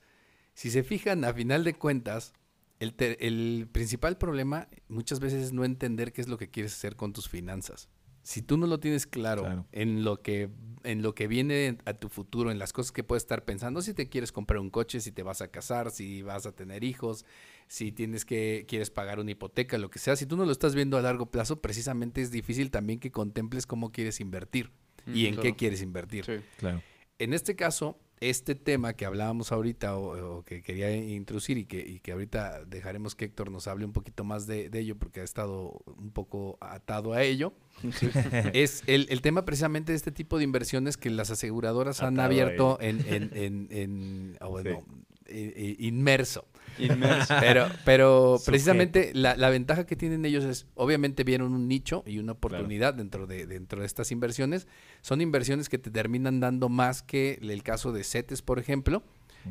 Si se fijan, a final de cuentas, el, el principal problema muchas veces es no entender qué es lo que quieres hacer con tus finanzas. Si tú no lo tienes claro, Claro. en lo que en lo que viene a tu futuro, en las cosas que puedes estar pensando, si te quieres comprar un coche, si te vas a casar, si vas a tener hijos, si tienes que quieres pagar una hipoteca, lo que sea, si tú no lo estás viendo a largo plazo, precisamente es difícil también que contemples cómo quieres invertir y Mm, en qué quieres invertir. Sí. Claro. En este caso, este tema que hablábamos ahorita o, o que quería introducir y que, y que ahorita dejaremos que Héctor nos hable un poquito más de, de ello porque ha estado un poco atado a ello, es el, el tema precisamente de este tipo de inversiones que las aseguradoras han Atado abierto en, en, en, en- o bueno, inmerso. Inmerso. Pero, pero precisamente la, la ventaja que tienen ellos es, obviamente vieron un nicho y una oportunidad dentro, de, dentro de estas inversiones. Son inversiones que te terminan dando más que el caso de CETES, por ejemplo.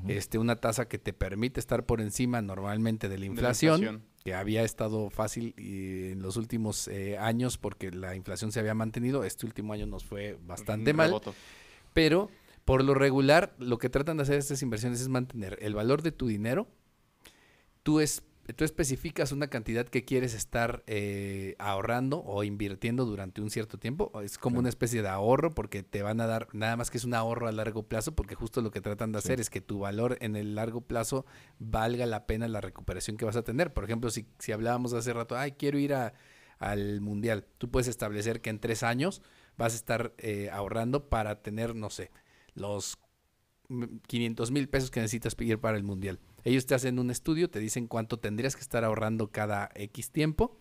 Este, una tasa que te permite estar por encima normalmente de la De la inflación, que había estado fácil y en los últimos eh, años porque la inflación se había mantenido. Este último año nos fue bastante mal. Pero por lo regular, lo que tratan de hacer estas inversiones es mantener el valor de tu dinero. Tú, es, tú especificas una cantidad que quieres estar eh, ahorrando o invirtiendo durante un cierto tiempo. Es como Claro. una especie de ahorro porque te van a dar, nada más que es un ahorro a largo plazo, porque justo lo que tratan de Sí. hacer es que tu valor en el largo plazo valga la pena la recuperación que vas a tener. Por ejemplo, si, si hablábamos hace rato, ay, quiero ir a- al mundial, tú puedes establecer que en tres años vas a estar eh, ahorrando para tener, no sé, los 500 mil pesos que necesitas pedir para el mundial. Ellos te hacen un estudio, te dicen cuánto tendrías que estar ahorrando cada X tiempo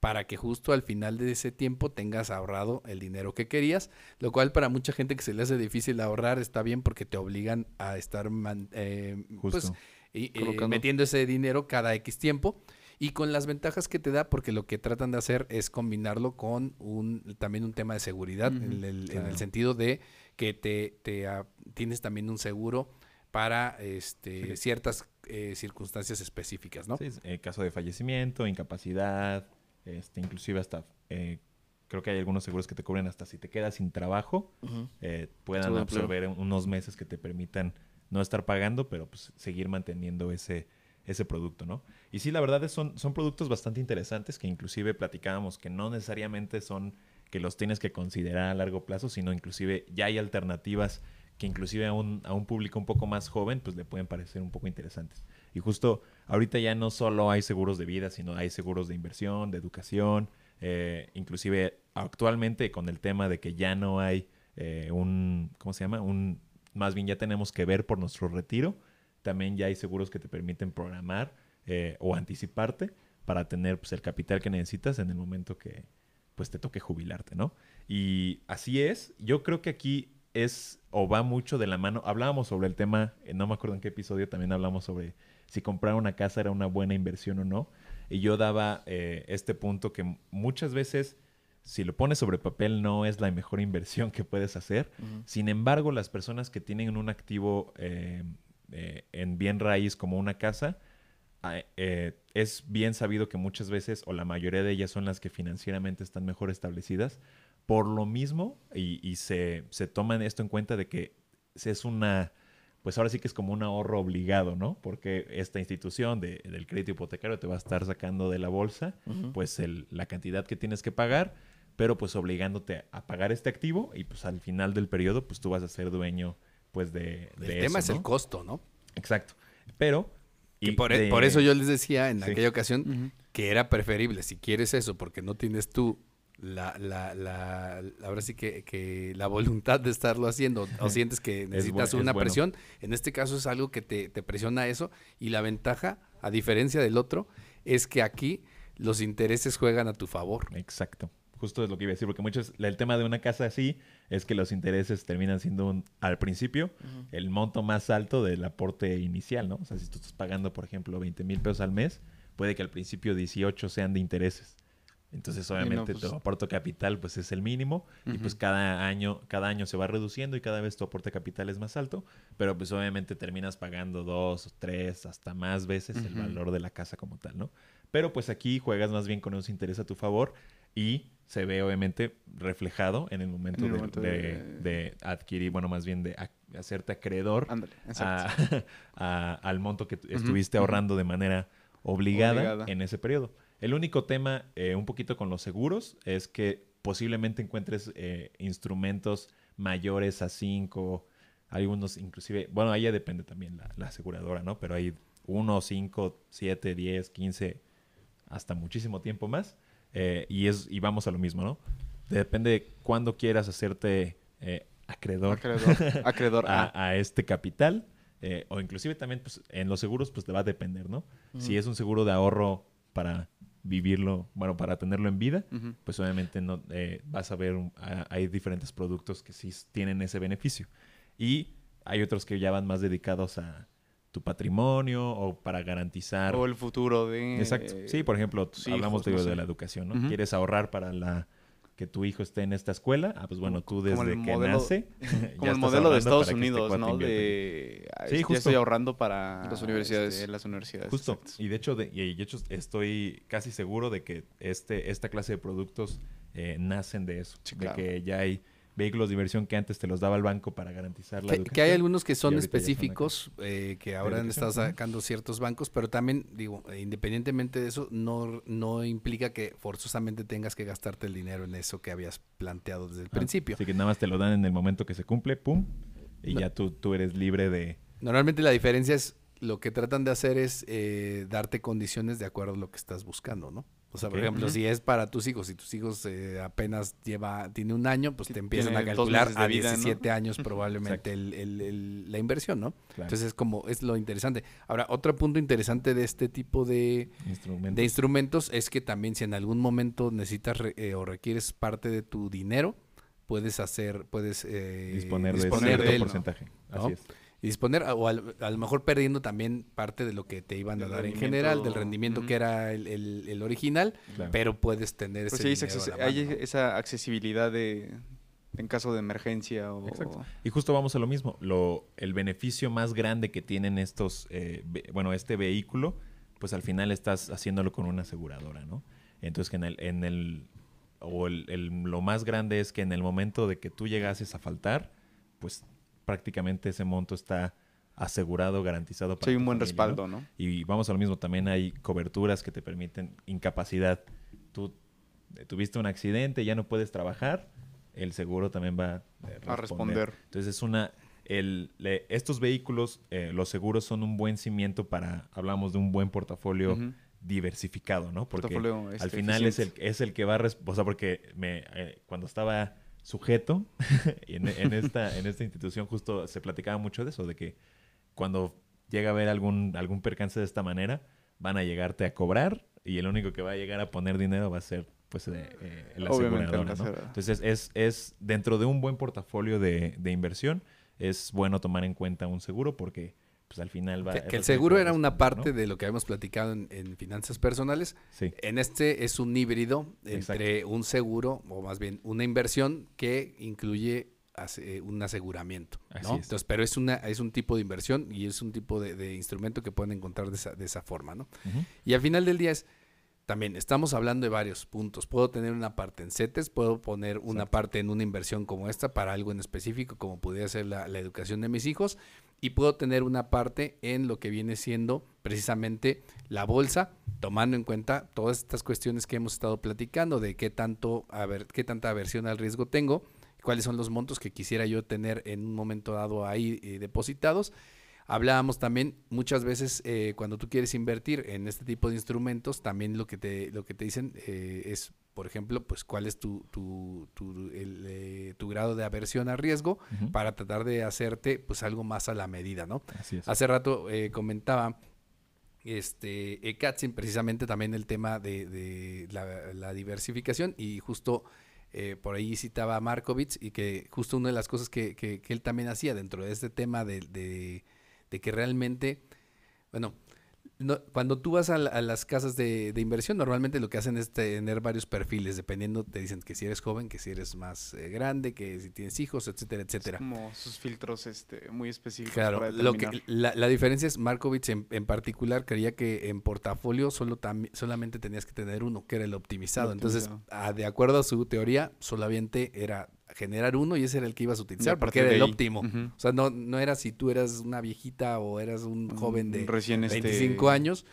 para que justo al final de ese tiempo tengas ahorrado el dinero que querías, lo cual para mucha gente que se le hace difícil ahorrar está bien porque te obligan a estar man- eh, pues, eh, metiendo ese dinero cada X tiempo y con las ventajas que te da porque lo que tratan de hacer es combinarlo con un también un tema de seguridad en, el, en el claro. sentido de que te, te, tienes también un seguro para este Sí. ciertas eh, circunstancias específicas, ¿no? Sí, eh, caso de fallecimiento, incapacidad, este, inclusive hasta, eh, creo que hay algunos seguros que te cubren hasta si te quedas sin trabajo, eh, puedan Seguro de empleo. absorber unos meses que te permitan no estar pagando, pero pues seguir manteniendo ese, ese producto, ¿no? Y sí, la verdad es son, son productos bastante interesantes que inclusive platicábamos que no necesariamente son que los tienes que considerar a largo plazo, sino inclusive ya hay alternativas que inclusive a un, a un público un poco más joven pues le pueden parecer un poco interesantes. Y justo ahorita ya no solo hay seguros de vida, sino hay seguros de inversión, de educación, eh, inclusive actualmente con el tema de que ya no hay eh, un, ¿cómo se llama? Un, más bien ya tenemos que ver por nuestro retiro, también ya hay seguros que te permiten programar eh, o anticiparte para tener pues, el capital que necesitas en el momento que pues te toque jubilarte, ¿no? Y así es, yo creo que aquí es o va mucho de la mano. Hablábamos sobre el tema, eh, no me acuerdo en qué episodio, también hablamos sobre si comprar una casa era una buena inversión o no. Y yo daba eh, este punto que muchas veces, si lo pones sobre papel, no es la mejor inversión que puedes hacer. Sin embargo, las personas que tienen un activo eh, eh, en bien raíz como una casa, eh, es bien sabido que muchas veces, o la mayoría de ellas son las que financieramente están mejor establecidas, por lo mismo, y, y se, se toman esto en cuenta de que es una, pues ahora sí que es como un ahorro obligado, ¿no? Porque esta institución de- del crédito hipotecario te va a estar sacando de la bolsa, pues el- la cantidad que tienes que pagar, pero pues obligándote a pagar este activo y pues al final del periodo pues tú vas a ser dueño pues de, El de tema eso, es el costo, ¿no? Exacto. Pero... Y por, e- de- por eso yo les decía en Sí. aquella ocasión que era preferible, si quieres eso, porque no tienes tú la, la, la, ahora sí que, que la voluntad de estarlo haciendo o sientes que necesitas bu- una bueno. presión, en este caso es algo que te, te presiona eso y la ventaja, a diferencia del otro, es que aquí los intereses juegan a tu favor. Exacto. Justo es lo que iba a decir, porque muchos, el tema de una casa así es que los intereses terminan siendo un- al principio el monto más alto del aporte inicial, ¿no? O sea, si tú estás pagando, por ejemplo, 20 mil pesos al mes, puede que al principio 18 sean de intereses. Entonces, obviamente, pues- tu aporte capital pues es el mínimo y pues cada año, cada año se va reduciendo y cada vez tu aporte capital es más alto, pero pues obviamente terminas pagando dos, tres, hasta más veces el valor de la casa como tal, ¿no? Pero pues aquí juegas más bien con esos intereses a tu favor y se ve obviamente reflejado en el momento, En el de, momento de- de- de adquirir, bueno, más bien de ac- hacerte acreedor a- al monto que estuviste ahorrando de manera obligada, Obligada. en ese periodo. El único tema, eh, un poquito con los seguros, es que posiblemente encuentres eh, instrumentos mayores a 5, algunos inclusive, bueno, ahí ya depende también la, la aseguradora, ¿no? Pero hay 1, 5, 7, 10, 15, hasta muchísimo tiempo más. Eh, y, es, y vamos a lo mismo, ¿no? Depende de cuándo quieras hacerte eh, acreedor Acreedor, acreedor A. este capital. eh, o inclusive también pues, en los seguros pues te va a depender, ¿no? Si es un seguro de ahorro para vivirlo, bueno, para tenerlo en vida, pues obviamente no eh, vas a ver, un- a- hay diferentes productos que sí tienen ese beneficio. Y hay otros que ya van más dedicados a tu patrimonio o para garantizar... O el futuro de... Exacto. Sí, por ejemplo, hablamos hijos, no de sé. la educación, ¿no? Quieres ahorrar para la que tu hijo esté en esta escuela, ah, pues bueno, tú Como desde que modelo- nace... ya Como el modelo de Estados este Unidos, ¿no? De... Sí, ya justo. estoy ahorrando para... Las universidades. este, las universidades. Justo. exacto. Y de hecho, de, y de hecho estoy casi seguro de que este, esta clase de productos eh, nacen de eso. Sí, de claro. que ya hay vehículos de diversión que antes te los daba el banco para garantizar la Que, educación. que hay algunos que son específicos, eh, que ahora han estado sacando ciertos bancos, pero también, digo, eh, independientemente de eso, no, no implica que forzosamente tengas que gastarte el dinero en eso que habías planteado desde el Ah, principio. Así que nada más te lo dan en el momento que se cumple, pum, y No. ya tú, tú eres libre de... Normalmente la diferencia es, lo que tratan de hacer es eh, darte condiciones de acuerdo a lo que estás buscando, ¿no? O sea, por ejemplo, si es para tus hijos, si tus hijos eh, apenas lleva, tiene un año, pues te empiezan a tiene calcular de a vida, ¿no? 17 años probablemente el- el- el- la inversión, ¿no? Claro, Entonces es como, es lo interesante. Ahora, otro punto interesante de este tipo de, instrumentos. de instrumentos es que también si en algún momento necesitas re- eh, o requieres parte de tu dinero, puedes hacer, puedes eh, disponer de disponer de él, ¿no? porcentaje. ¿no? Así es. Y disponer, o al- a, lo mejor perdiendo también parte de lo que te iban a dar en general, del rendimiento que era el, el- el original, Claro. pero puedes tener Pues ese sí, hay esa accesibilidad de... En caso de emergencia o... Exacto. Y justo vamos a lo mismo. Lo, el beneficio más grande que tienen estos, eh, ve- bueno, este vehículo, pues al final estás haciéndolo con una aseguradora, ¿no? Entonces que en el, en el o el, el- lo más grande es que en el momento de que tú llegases a faltar, pues prácticamente ese monto está asegurado, garantizado para Sí, un buen familia, respaldo, ¿no? ¿no? Y vamos a lo mismo, también hay coberturas que te permiten incapacidad. Tú eh, tuviste un accidente, ya no puedes trabajar, el seguro también va eh, A responder. Entonces es una... El, le- estos vehículos, eh, los seguros son un buen cimiento para, hablamos de un buen portafolio diversificado, ¿no? Porque Portafolio, al este, final es el, es el que va a... O sea, porque me, eh, cuando estaba sujeto en, en esta, en esta institución justo se platicaba mucho de eso, de que cuando llega a haber algún, algún percance de esta manera, van a llegarte a cobrar y el único que va a llegar a poner dinero va a ser pues eh, eh, ¿no? aseguradora. Entonces es, es dentro de un buen portafolio de, de inversión, es bueno tomar en cuenta un seguro porque pues al final va... Que, que el seguro era una parte ¿no? de lo que habíamos platicado en, en finanzas personales. Sí, En este es un híbrido Exacto. entre un seguro, o más bien una inversión que incluye ase- un aseguramiento. ¿no? Así es. Entonces, pero es una es un tipo de inversión y es un tipo de, de instrumento que pueden encontrar de esa, de esa forma, ¿no? Y al final del día es, también estamos hablando de varios puntos. Puedo tener una parte en CETES, puedo poner una parte en una inversión como esta para algo en específico, como pudiera ser la, la educación de mis hijos, y puedo tener una parte en lo que viene siendo precisamente la bolsa, tomando en cuenta todas estas cuestiones que hemos estado platicando de qué tanto, a ver, qué tanta aversión al riesgo tengo, cuáles son los montos que quisiera yo tener en un momento dado ahí eh, depositados. Hablábamos también muchas veces eh, cuando tú quieres invertir en este tipo de instrumentos, también lo que te, lo que te dicen eh, es, por ejemplo, pues cuál es tu, tu, tu, el, eh, tu grado de aversión a riesgo para tratar de hacerte pues algo más a la medida, ¿no? Así es. Hace rato eh, comentaba este Katzin precisamente también el tema de, de la, la diversificación y justo eh, por ahí citaba a Markovitz y que justo una de las cosas que, que- que él también hacía dentro de este tema de, de- de que realmente, bueno, no- cuando tú vas a, la- a las casas de, de inversión, normalmente lo que hacen es tener varios perfiles, dependiendo, te dicen que si eres joven, que si eres más eh, grande, que si tienes hijos, etcétera, etcétera. Como sus filtros este, muy específicos. Claro, para lo que, la, la diferencia es Markovitz en, en particular creía que en portafolio solo tam- solamente tenías que tener uno, que era el optimizado. El Entonces, de acuerdo a su teoría, solamente era generar uno y ese era el que ibas a utilizar porque era el ahí, óptimo. O sea, no, no era si tú eras una viejita o eras un joven de recién este, 25 años,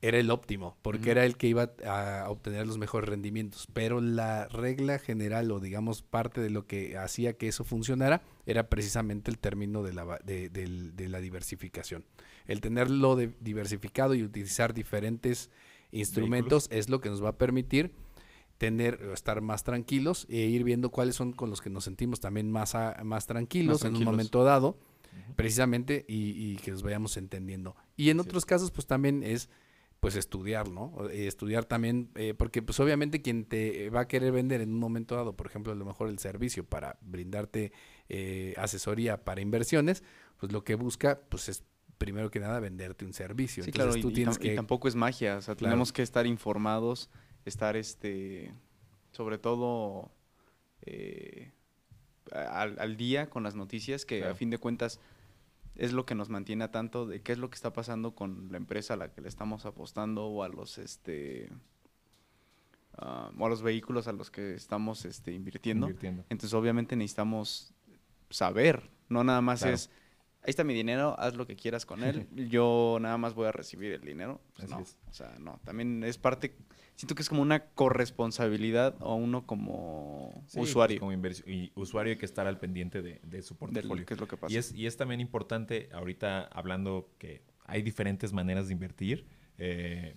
era el óptimo, porque era el que iba a obtener los mejores rendimientos. Pero la regla general, o digamos parte de lo que hacía que eso funcionara, era precisamente el término de la, de, de la diversificación. El tenerlo diversificado y utilizar diferentes instrumentos es lo que nos va a permitir tener estar más tranquilos e ir viendo cuáles son con los que nos sentimos también más, a- más tranquilos Más en un momento dado precisamente y, y que los vayamos entendiendo. Y en otros casos, pues también es pues estudiar, ¿no? Eh, estudiar también, eh, porque pues obviamente quien te va a querer vender en un momento dado, por ejemplo, a lo mejor el servicio para brindarte eh, asesoría para inversiones, pues lo que busca, pues es primero que nada venderte un servicio. Sí, Entonces claro, tú y tienes tam- y que... tampoco es magia, o sea, Claro. tenemos que estar informados, estar, este, sobre todo, eh, al, al día con las noticias, que Claro. a fin de cuentas es lo que nos mantiene a tanto de qué es lo que está pasando con la empresa a la que le estamos apostando o a los, este, ah, o a los vehículos a los que estamos, este, invirtiendo. Invirtiendo. Entonces, obviamente necesitamos saber, no nada más Claro. es, ahí está mi dinero, haz lo que quieras con él, yo nada más voy a recibir el dinero. Pues no, es. o sea, no, también es parte, siento que es como una corresponsabilidad o uno como Sí, pues, usuario como inversión y usuario hay que estar al pendiente de, de su de portafolio. lo que es lo que pasa. Y es, y es también importante, ahorita hablando que hay diferentes maneras de invertir. eh,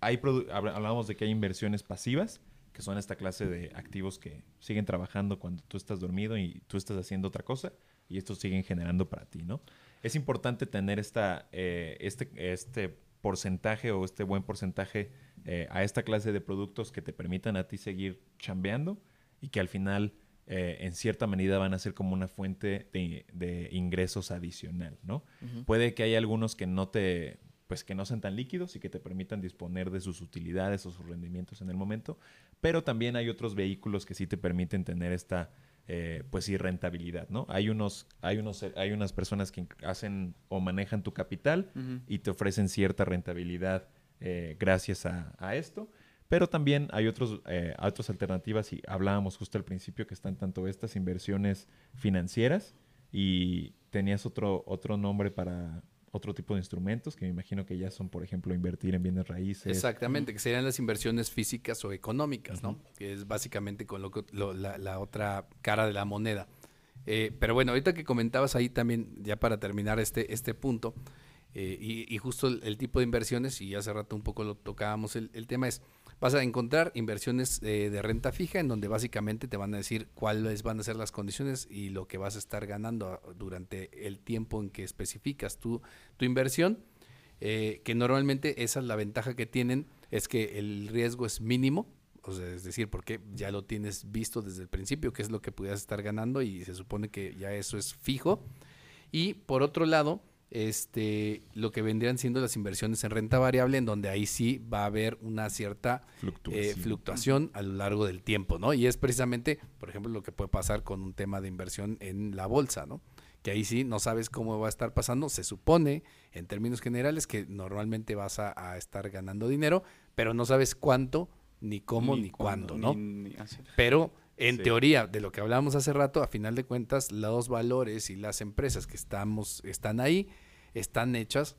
hay produ- habl- hablábamos de que hay inversiones pasivas, que son esta clase de activos que siguen trabajando cuando tú estás dormido y tú estás haciendo otra cosa, y estos siguen generando para ti, ¿no? Es importante tener esta, eh, este, este porcentaje o este buen porcentaje eh, a esta clase de productos que te permitan a ti seguir chambeando y que al final eh, en cierta medida van a ser como una fuente de, de ingresos adicional, ¿no? Puede que haya algunos que no te, pues que no sean tan líquidos y que te permitan disponer de sus utilidades o sus rendimientos en el momento, pero también hay otros vehículos que sí te permiten tener esta, eh, pues sí, rentabilidad, ¿no? Hay unos, hay unos, hay unas personas que hacen o manejan tu capital y te ofrecen cierta rentabilidad eh, gracias a, a esto. Pero también hay otros, eh, otras alternativas y hablábamos justo al principio que están tanto estas inversiones financieras y tenías otro, otro nombre para otro tipo de instrumentos que me imagino que ya son, por ejemplo, invertir en bienes raíces. Exactamente, que serían las inversiones físicas o económicas, ¿no? Que es básicamente con lo, que- lo- la, la otra cara de la moneda. Eh, pero bueno, ahorita que comentabas ahí también, ya para terminar este, este punto, eh, y, y justo el, el tipo de inversiones, y hace rato un poco lo tocábamos, el, el tema es, vas a encontrar inversiones eh, de renta fija en donde básicamente te van a decir cuáles van a ser las condiciones y lo que vas a estar ganando a- durante el tiempo en que especificas tu, tu inversión eh, que normalmente esa es la ventaja que tienen, es que el riesgo es mínimo, o sea, es decir, porque ya lo tienes visto desde el principio, que es lo que pudieras estar ganando y se supone que ya eso es fijo. Y por otro lado, este, lo que vendrían siendo las inversiones en renta variable, en donde ahí sí va a haber una cierta eh, Fluctuación. a lo largo del tiempo, ¿no? Y es precisamente, por ejemplo, lo que puede pasar con un tema de inversión en la bolsa, ¿no? Que ahí sí no sabes cómo va a estar pasando. Se supone, en términos generales, que normalmente vas a, a estar ganando dinero, pero no sabes cuánto, ni cómo, ni, cuándo, ¿no? ni- ni- así. Pero en Sí. teoría, de lo que hablábamos hace rato, a final de cuentas, los valores y las empresas que estamos, están ahí, están hechas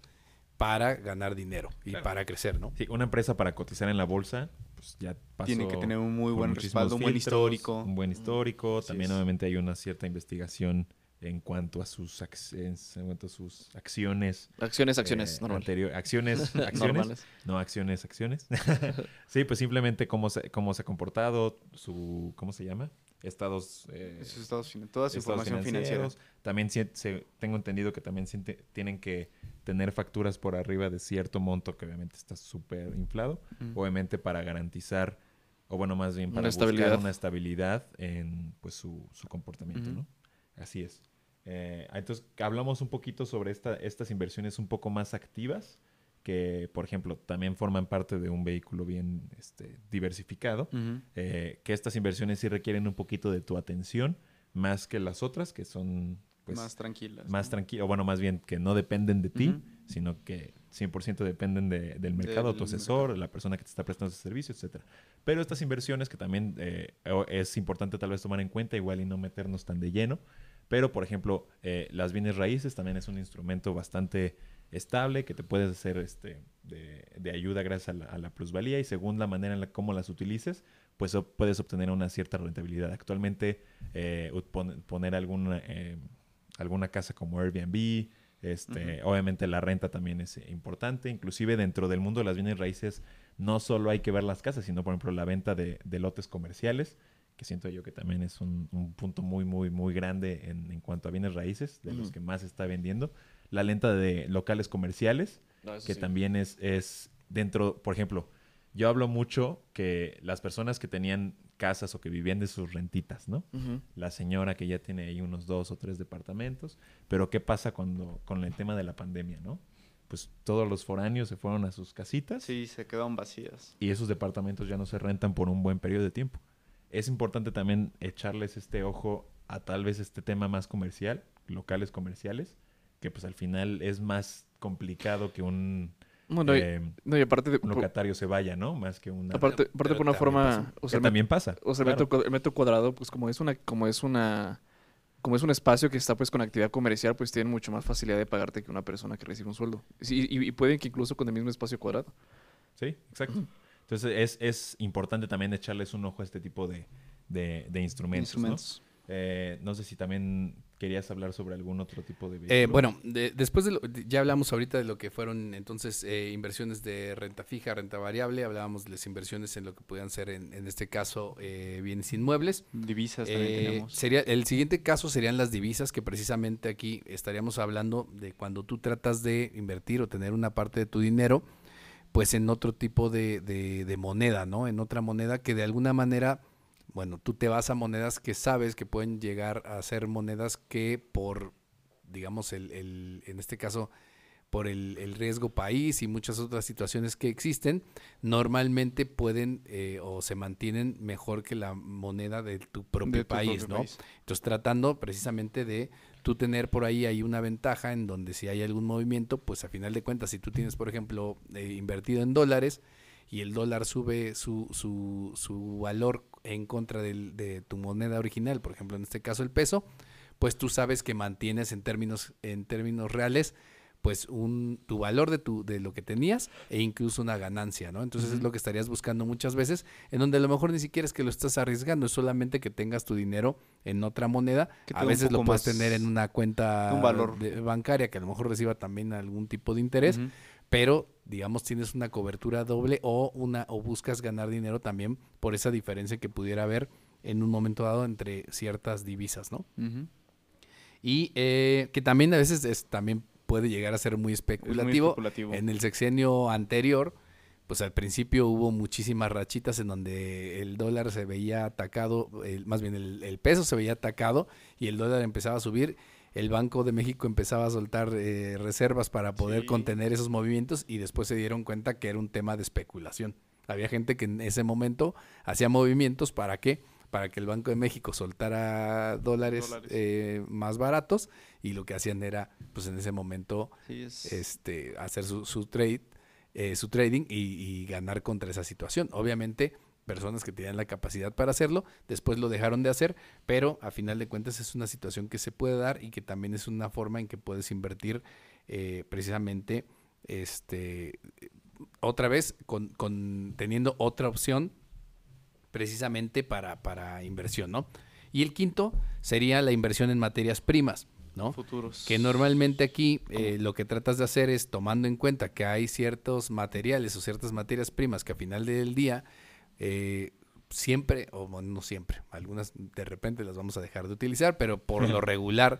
para ganar dinero y Claro. para crecer, ¿no? Sí, una empresa para cotizar en la bolsa, pues ya pasó Tiene que tener un muy buen respaldo, un buen histórico. Un buen histórico. También obviamente hay una cierta investigación en cuanto a sus, en cuanto a sus acciones. Acciones, acciones, eh, normal. anterior- acciones, acciones. Normales. No, acciones, acciones. sí, pues simplemente cómo se, cómo se ha comportado, su, ¿cómo se llama? Estados... eh, Esos estados toda su estados información financiera. También sien- se- tengo entendido que también siente- tienen que tener facturas por arriba de cierto monto que obviamente está súper inflado. Mm. Obviamente para garantizar, o bueno, más bien para Una buscar estabilidad. una estabilidad en pues su, su comportamiento. ¿no? Así es. Eh, entonces, hablamos un poquito sobre esta, estas inversiones un poco más activas, que por ejemplo también forman parte de un vehículo bien este, diversificado Ujú. eh, que estas inversiones sí requieren un poquito de tu atención más que las otras que son pues más tranquilas. más ¿no? tranquilas, o bueno, más bien que no dependen de ti, Ujú. sino que 100% dependen de- del mercado, tu asesor, la persona que te está prestando ese servicio, etcétera. Pero estas inversiones que también eh, es importante tal vez tomar en cuenta, igual y no meternos tan de lleno, pero por ejemplo, eh, las bienes raíces también es un instrumento bastante estable que te puedes hacer este, de, de ayuda gracias a la, a la plusvalía. Y según la manera en la cómo las utilices, pues puedes obtener una cierta rentabilidad. Actualmente, eh, pon- poner alguna, eh, alguna casa como Airbnb, este, obviamente la renta también es importante, inclusive dentro del mundo de las bienes raíces no solo hay que ver las casas, sino por ejemplo la venta de, de lotes comerciales, que siento yo que también es un, un punto muy, muy, muy grande en, en cuanto a bienes raíces, de los que más se está vendiendo. La venta de locales comerciales, No, que sí. también es, es dentro, por ejemplo, yo hablo mucho que las personas que tenían casas o que vivían de sus rentitas, ¿no? La señora que ya tiene ahí unos dos o tres departamentos, pero ¿qué pasa cuando con el tema de la pandemia, no? Pues todos los foráneos se fueron a sus casitas Sí, se quedaron vacías. y esos departamentos ya no se rentan por un buen periodo de tiempo. Es importante también echarles este ojo a tal vez este tema más comercial, locales comerciales, que pues al final es más complicado que un, Bueno, eh, no, y aparte, de, un locatario se vaya, ¿no? Más que una... aparte, aparte pero por una forma, pasa. o Que sea, el también pasa. O sea, el, metro, cuad- el metro cuadrado, pues como es una, como es una, como es un espacio que está pues con actividad comercial, pues tienen mucho más facilidad de pagarte que una persona que recibe un sueldo. Y pueden que incluso con el mismo espacio cuadrado. Sí, exacto. Entonces es, es importante también echarles un ojo a este tipo de, de, de instrumentos. ¿no? Eh, no sé si también querías hablar sobre algún otro tipo de Eh, bueno, de- después de lo, ya hablamos ahorita de lo que fueron entonces eh, inversiones de renta fija, renta variable, hablábamos de las inversiones en lo que podían ser en, en este caso eh, bienes inmuebles. Divisas también Eh, tenemos. sería, el siguiente caso serían las divisas, que precisamente aquí estaríamos hablando de cuando tú tratas de invertir o tener una parte de tu dinero, pues en otro tipo de, de- de moneda, ¿no? En otra moneda que de alguna manera, bueno, tú te vas a monedas que sabes que pueden llegar a ser monedas que por, digamos, el, el- en este caso, por el, el riesgo país y muchas otras situaciones que existen, normalmente pueden eh, o se mantienen mejor que la moneda de tu propio De tu país, propio ¿no? país. Entonces tratando precisamente de tú tener por ahí hay una ventaja en donde si hay algún movimiento, pues a final de cuentas, si tú tienes, por ejemplo, eh, invertido en dólares y el dólar sube su, su, su valor en contra de tu moneda original, por ejemplo, en este caso el peso, pues tú sabes que mantienes en términos, en términos reales pues un tu valor de tu de lo que tenías e incluso una ganancia, ¿no? Entonces es lo que estarías buscando muchas veces, en donde a lo mejor ni siquiera es que lo estás arriesgando, es solamente que tengas tu dinero en otra moneda. Que a veces lo puedes tener en una cuenta un valor. de- bancaria que a lo mejor reciba también algún tipo de interés, pero digamos tienes una cobertura doble o una o buscas ganar dinero también por esa diferencia que pudiera haber en un momento dado entre ciertas divisas, ¿no? Y eh, que también a veces es, también puede llegar a ser muy Es muy especulativo. especulativo. En el sexenio anterior, pues al principio hubo muchísimas rachitas en donde el dólar se veía atacado, el- más bien el, el peso se veía atacado y el dólar empezaba a subir. El Banco de México empezaba a soltar eh, reservas para poder Sí. contener esos movimientos y después se dieron cuenta que era un tema de especulación. Había gente que en ese momento hacía movimientos para qué? Para que el Banco de México soltara dólares, Dólares. eh, más baratos y lo que hacían era, pues en ese momento, Sí, es- este, hacer su, su trade, eh, su trading y, y ganar contra esa situación. Obviamente, personas que tenían la capacidad para hacerlo, después lo dejaron de hacer, pero a final de cuentas es una situación que se puede dar y que también es una forma en que puedes invertir eh, precisamente este otra vez con, con teniendo otra opción precisamente para, para inversión, ¿no? Y el quinto sería la inversión en materias primas, ¿no? Futuros. Que normalmente aquí eh, lo que tratas de hacer es tomando en cuenta que hay ciertos materiales o ciertas materias primas que a final del día eh, siempre, o no siempre, algunas de repente las vamos a dejar de utilizar, pero por lo regular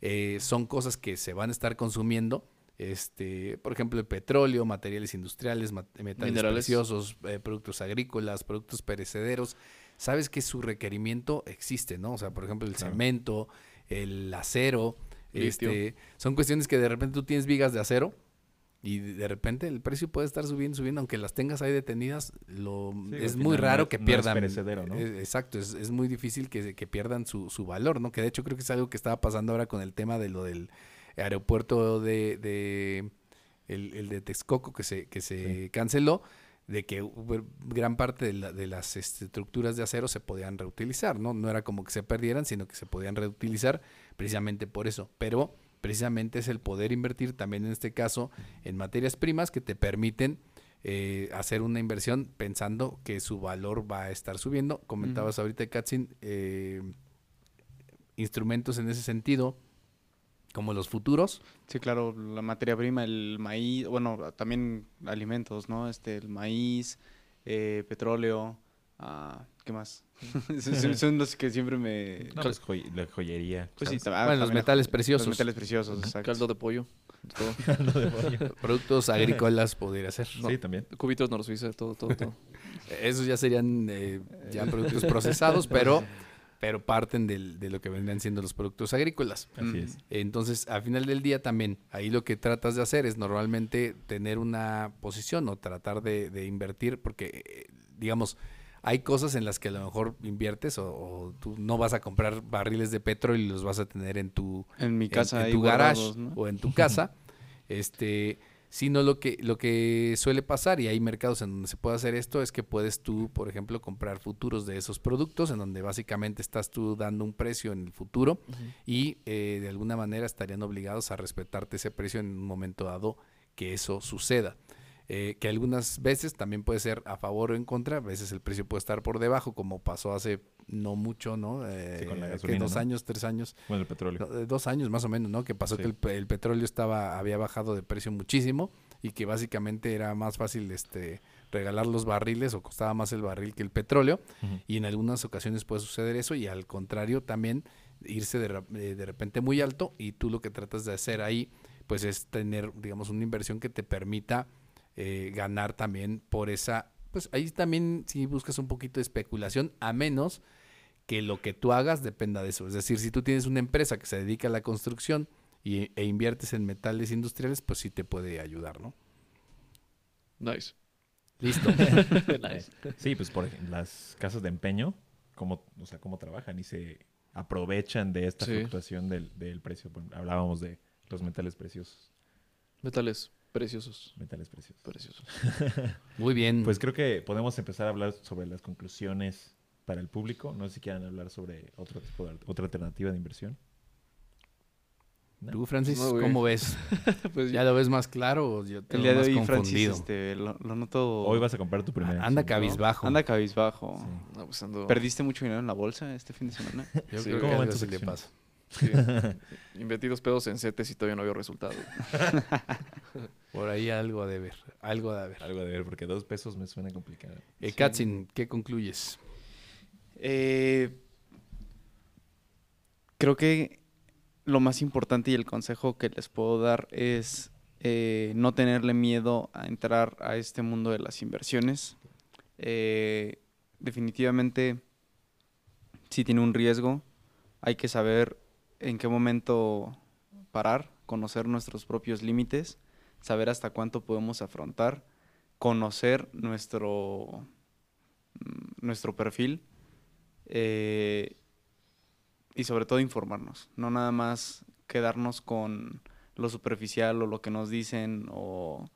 eh, son cosas que se van a estar consumiendo. Este, por ejemplo, el petróleo, materiales industriales, mat- metales Minerales. preciosos, productos agrícolas, productos perecederos. Sabes que su requerimiento existe, ¿no? O sea, por ejemplo, el Claro. cemento, el acero, este, son cuestiones que de repente tú tienes vigas de acero y de repente el precio puede estar subiendo, subiendo, aunque las tengas ahí detenidas, lo, Sí, es muy raro es- que no es pierdan. perecedero, ¿no? eh, exacto, es, es muy difícil que, que pierdan su, su valor, ¿no? Que de hecho creo que es algo que estaba pasando ahora con el tema de lo del aeropuerto de, de el, el de Texcoco que se, que se canceló, de que gran parte de, la- de las este, estructuras de acero se podían reutilizar, ¿no? No era como que se perdieran, sino que se podían reutilizar precisamente por eso. Pero precisamente es el poder invertir también en este caso en materias primas que te permiten eh, hacer una inversión pensando que su valor va a estar subiendo. Comentabas ahorita, Katzin, eh, instrumentos en ese sentido, como los futuros. Sí, claro, la materia prima, el maíz, bueno, también alimentos, ¿no? Este, el maíz, eh, petróleo, ah, ¿qué más? son, los que siempre me... No, pues, joy- la joyería. Pues sí, ah, Bueno, los también metales Los preciosos. metales preciosos, exacto. Caldo de pollo. todo. Productos agrícolas podría ser. Sí, también. Cubitos Norsuiza, todo, todo, todo. Esos ya serían eh, ya productos procesados, pero, pero parten del- de lo que vendrían siendo los productos agrícolas. Así es. Entonces, al final del día también, ahí lo que tratas de hacer es normalmente tener una posición o tratar de, de invertir, porque, eh, digamos, hay cosas en las que a lo mejor inviertes o, o tú no vas a comprar barriles de petróleo y los vas a tener en tu, En mi casa en, tu garage guardados, ¿no? o en tu casa, este, sino lo que, lo que suele pasar, y hay mercados en donde se puede hacer esto, es que puedes tú, por ejemplo, comprar futuros de esos productos, en donde básicamente estás tú dando un precio en el futuro y eh, de alguna manera estarían obligados a respetarte ese precio en un momento dado que eso suceda. Eh, que algunas veces también puede ser a favor o en contra, a veces el precio puede estar por debajo, como pasó hace no mucho, ¿no? Eh, con la gasolina, dos ¿no? años, tres años, Bueno, el petróleo. eh, dos años más o menos, ¿no? Que pasó Sí. que el, el petróleo estaba, había bajado de precio muchísimo y que básicamente era más fácil este regalar los barriles o costaba más el barril que el petróleo y en algunas ocasiones puede suceder eso y al contrario también irse de, eh, de repente muy alto y tú lo que tratas de hacer ahí pues es tener digamos una inversión que te permita eh, ganar también por esa pues ahí también si buscas un poquito de especulación a menos que lo que tú hagas dependa de eso es decir si tú tienes una empresa que se dedica a la construcción y, e inviertes en metales industriales pues sí te puede ayudar no Nice. listo nice. Sí, pues por ejemplo, las casas de empeño, cómo, o sea, cómo trabajan y se aprovechan de esta Sí. fluctuación del, del precio. Bueno, hablábamos de los metales preciosos. Metales preciosos. Metales preciosos. Preciosos. muy bien Pues creo que podemos empezar a hablar sobre las conclusiones para el público. No sé si quieran hablar sobre otro tipo de, otra alternativa de inversión. ¿No? tú Francis No, cómo ves pues ya lo ves más claro o yo te El día de más hoy, Francis, este, lo, lo noto... Hoy vas a comprar tu primera anda acción. cabizbajo Anda cabizbajo. Sí. no, pues ando- ¿Perdiste mucho dinero en la bolsa este fin de semana? Yo Sí, creo que ¿cómo así le pasa. sí. Invertí dos pedos en CETES y todavía no veo resultado. Por ahí algo de ver, algo de ver. Algo de ver, porque dos pesos me suena complicado. Eh, Katzin, ¿qué concluyes? Eh, creo que lo más importante y el consejo que les puedo dar es eh, no tenerle miedo a entrar a este mundo de las inversiones. Eh, definitivamente, si tiene un riesgo, hay que saber en qué momento parar, conocer nuestros propios límites, saber hasta cuánto podemos afrontar, conocer nuestro, mm, nuestro perfil eh, y sobre todo informarnos, no nada más quedarnos con lo superficial o lo que nos dicen o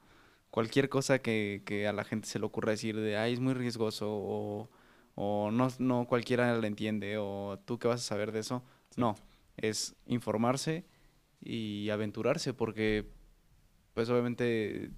cualquier cosa que, que a la gente se le ocurra decir de, ay, es muy riesgoso o, o no, no cualquiera le entiende o tú qué vas a saber de eso. No, es informarse y aventurarse porque pues obviamente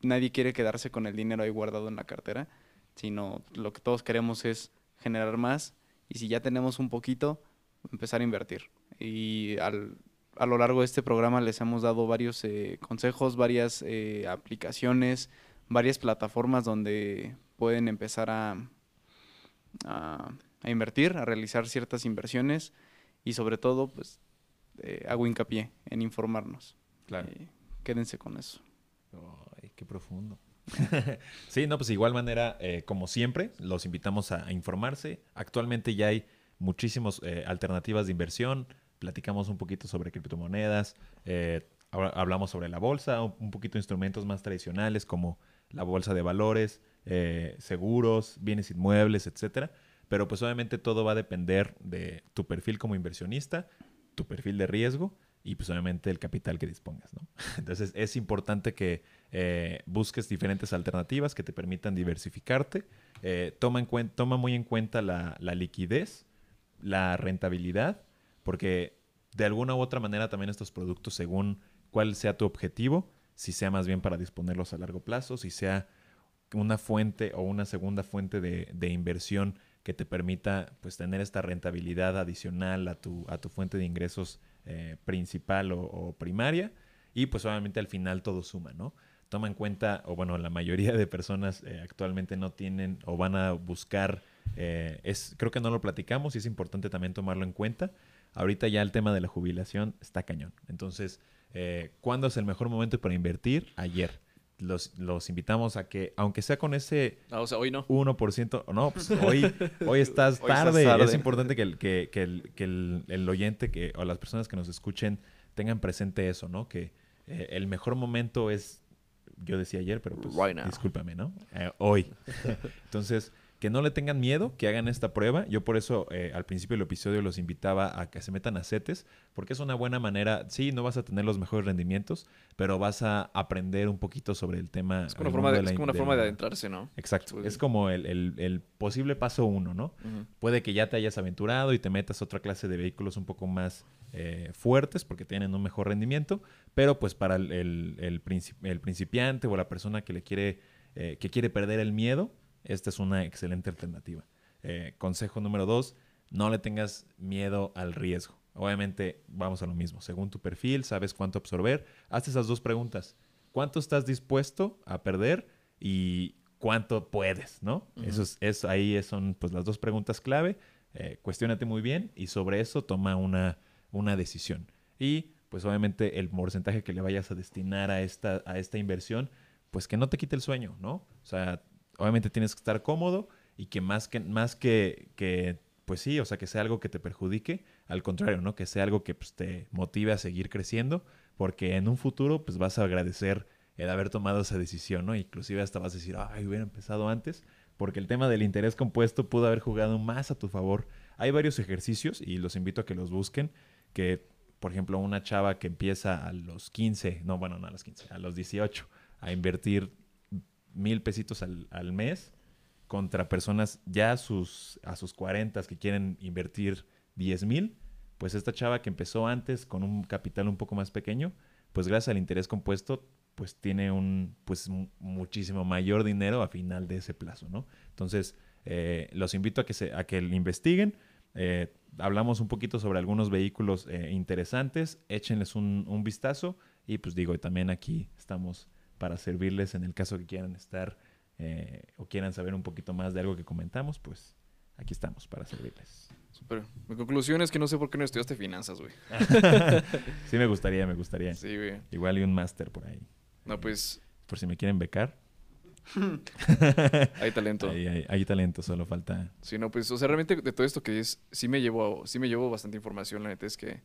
nadie quiere quedarse con el dinero ahí guardado en la cartera, sino lo que todos queremos es generar más y si ya tenemos un poquito, empezar a invertir. Y al, a lo largo de este programa les hemos dado varios eh, consejos, varias eh, aplicaciones, varias plataformas donde pueden empezar a, a, a invertir, a realizar ciertas inversiones y sobre todo, pues, eh, hago hincapié en informarnos. Claro. Quédense con eso. Ay, qué profundo. sí, no, pues igual manera, eh, como siempre, los invitamos a, informarse. Actualmente ya hay muchísimas alternativas de inversión. Platicamos un poquito sobre criptomonedas. eh, hablamos sobre la bolsa, un, poquito de instrumentos más tradicionales como la bolsa de valores, eh, seguros, bienes inmuebles, etcétera. Pero pues obviamente todo va a depender de tu perfil como inversionista, tu perfil de riesgo y pues obviamente el capital que dispongas. Entonces es importante que eh, busques diferentes alternativas que te permitan diversificarte. Eh, toma, en toma muy en cuenta la, liquidez, la rentabilidad, porque de alguna u otra manera también estos productos, según cuál sea tu objetivo, si sea más bien para disponerlos a largo plazo, si sea una fuente o una segunda fuente de, inversión que te permita pues tener esta rentabilidad adicional a tu, a tu fuente de ingresos eh, principal o primaria y pues obviamente al final todo suma, ¿no? Toma en cuenta, o bueno, la mayoría de personas eh, actualmente no tienen o van a buscar, eh, es, creo que no lo platicamos y es importante también tomarlo en cuenta. Ahorita ya el tema de la jubilación está cañón. Entonces, eh, ¿cuándo es el mejor momento para invertir? Ayer. Los, los invitamos a que, aunque sea con ese Ah, o sea, hoy no. 1%, o no, pues hoy, hoy estás Hoy tarde. tarde. Es importante que, el, que, que el, que el- el oyente que, o las personas que nos escuchen tengan presente eso, ¿no? Que eh, el mejor momento es, yo decía ayer, pero pues Right discúlpame, ¿no? Eh, hoy. Entonces, que no le tengan miedo, que hagan esta prueba. Yo por eso eh, al principio del episodio los invitaba a que se metan a CETES, porque es una buena manera, sí, no vas a tener los mejores rendimientos, pero vas a aprender un poquito sobre el tema. Es como una forma de, la es in- como una de forma de la- adentrarse, ¿no? Exacto. Pues- Es como el, el- el posible paso uno, ¿no? Puede que ya te hayas aventurado y te metas a otra clase de vehículos un poco más eh, fuertes porque tienen un mejor rendimiento, pero pues para el principiante o la persona que le quiere, eh, que quiere perder el miedo, esta es una excelente alternativa. Eh, consejo número dos, no le tengas miedo al riesgo. Obviamente, vamos a lo mismo. Según tu perfil, sabes cuánto absorber. Haz esas dos preguntas. ¿Cuánto estás dispuesto a perder? Y cuánto puedes, ¿no? Eso es, eso ahí son pues las dos preguntas clave. Eh, cuestiónate muy bien y sobre eso toma una, una decisión. Y pues obviamente el porcentaje que le vayas a destinar a esta, a esta inversión, pues que no te quite el sueño, ¿no? O sea, obviamente tienes que estar cómodo y que más que, más que, que pues sí, o sea, que sea algo que te perjudique, al contrario, ¿no? Que sea algo que pues, te motive a seguir creciendo, porque en un futuro pues vas a agradecer el haber tomado esa decisión, ¿no? Inclusive hasta vas a decir, ay, hubiera empezado antes, porque el tema del interés compuesto pudo haber jugado más a tu favor. Hay varios ejercicios y los invito a que los busquen, que por ejemplo una chava que empieza a los 15, no, bueno, no a los 15, a los 18, a invertir mil pesitos al, al mes contra personas ya a sus, a sus 40 que quieren invertir 10 mil, pues esta chava que empezó antes con un capital un poco más pequeño, pues gracias al interés compuesto, pues tiene un pues mu- muchísimo mayor dinero a final de ese plazo, ¿no? Entonces, eh, los invito a que, se, a que investiguen. Eh, hablamos un poquito sobre algunos vehículos eh, interesantes, échenles un, un vistazo y pues digo, también aquí estamos para servirles en el caso que quieran estar eh, o quieran saber un poquito más de algo que comentamos, pues aquí estamos para servirles. Súper. Mi conclusión es que no sé por qué no estudiaste finanzas, güey. sí, me gustaría, me gustaría. Sí, güey. Igual y un máster por ahí. No, pues Por si me quieren becar. hay talento. Hay, hay talento, solo falta. Sí, no, pues, o sea, realmente de todo esto que es, sí me llevo, sí me llevo bastante información, la neta es que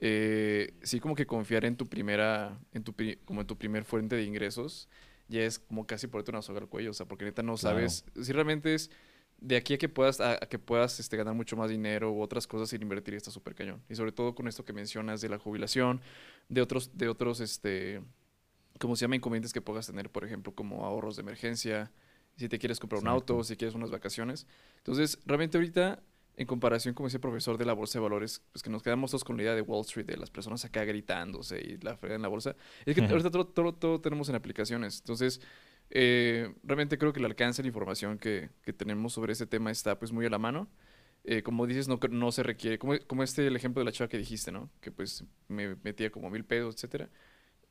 eh, sí como que confiar en tu primera, en tu, como en tu primer fuente de ingresos, ya es como casi ponerte una soga al cuello, o sea, porque neta no Claro. sabes, si realmente es de aquí a que puedas, a, a que puedas este, ganar mucho más dinero u otras cosas sin invertir está súper cañón. Y sobre todo con esto que mencionas de la jubilación, de otros, de otros, este, ¿cómo se llama? Inconvenientes que puedas tener, por ejemplo, como ahorros de emergencia, si te quieres comprar un Exacto. auto, si quieres unas vacaciones. Entonces, realmente ahorita en comparación, como decía el profesor de la bolsa de valores, pues que nos quedamos todos con la idea de Wall Street, de las personas acá gritándose y la frega en la bolsa, es que ahorita todo, todo, todo tenemos en aplicaciones. Entonces, eh, realmente creo que el alcance de la información que, que tenemos sobre ese tema está pues muy a la mano. Eh, como dices, no, no se requiere, como, como este el ejemplo de la chava que dijiste, ¿no? Que pues me metía como mil pesos, etcétera.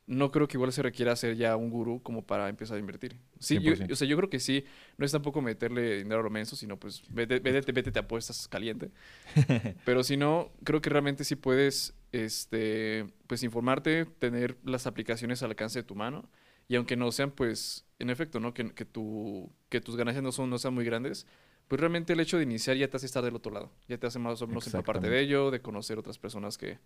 No creo que igual se requiera ser ya un gurú como para empezar a invertir. Sí, yo, 100%. o sea, yo creo que sí, no es tampoco meterle dinero a lo menso, sino pues vete, vete, vete, te apuestas caliente. Pero si no, creo que realmente sí puedes, este, pues informarte, tener las aplicaciones al alcance de tu mano. Y aunque no sean, pues, en efecto, ¿no? Que, que, tu, que tus ganancias no, son, no sean muy grandes, pues realmente el hecho de iniciar ya te hace estar del otro lado. Ya te hace más o menos empaparte de ello, de conocer otras personas que,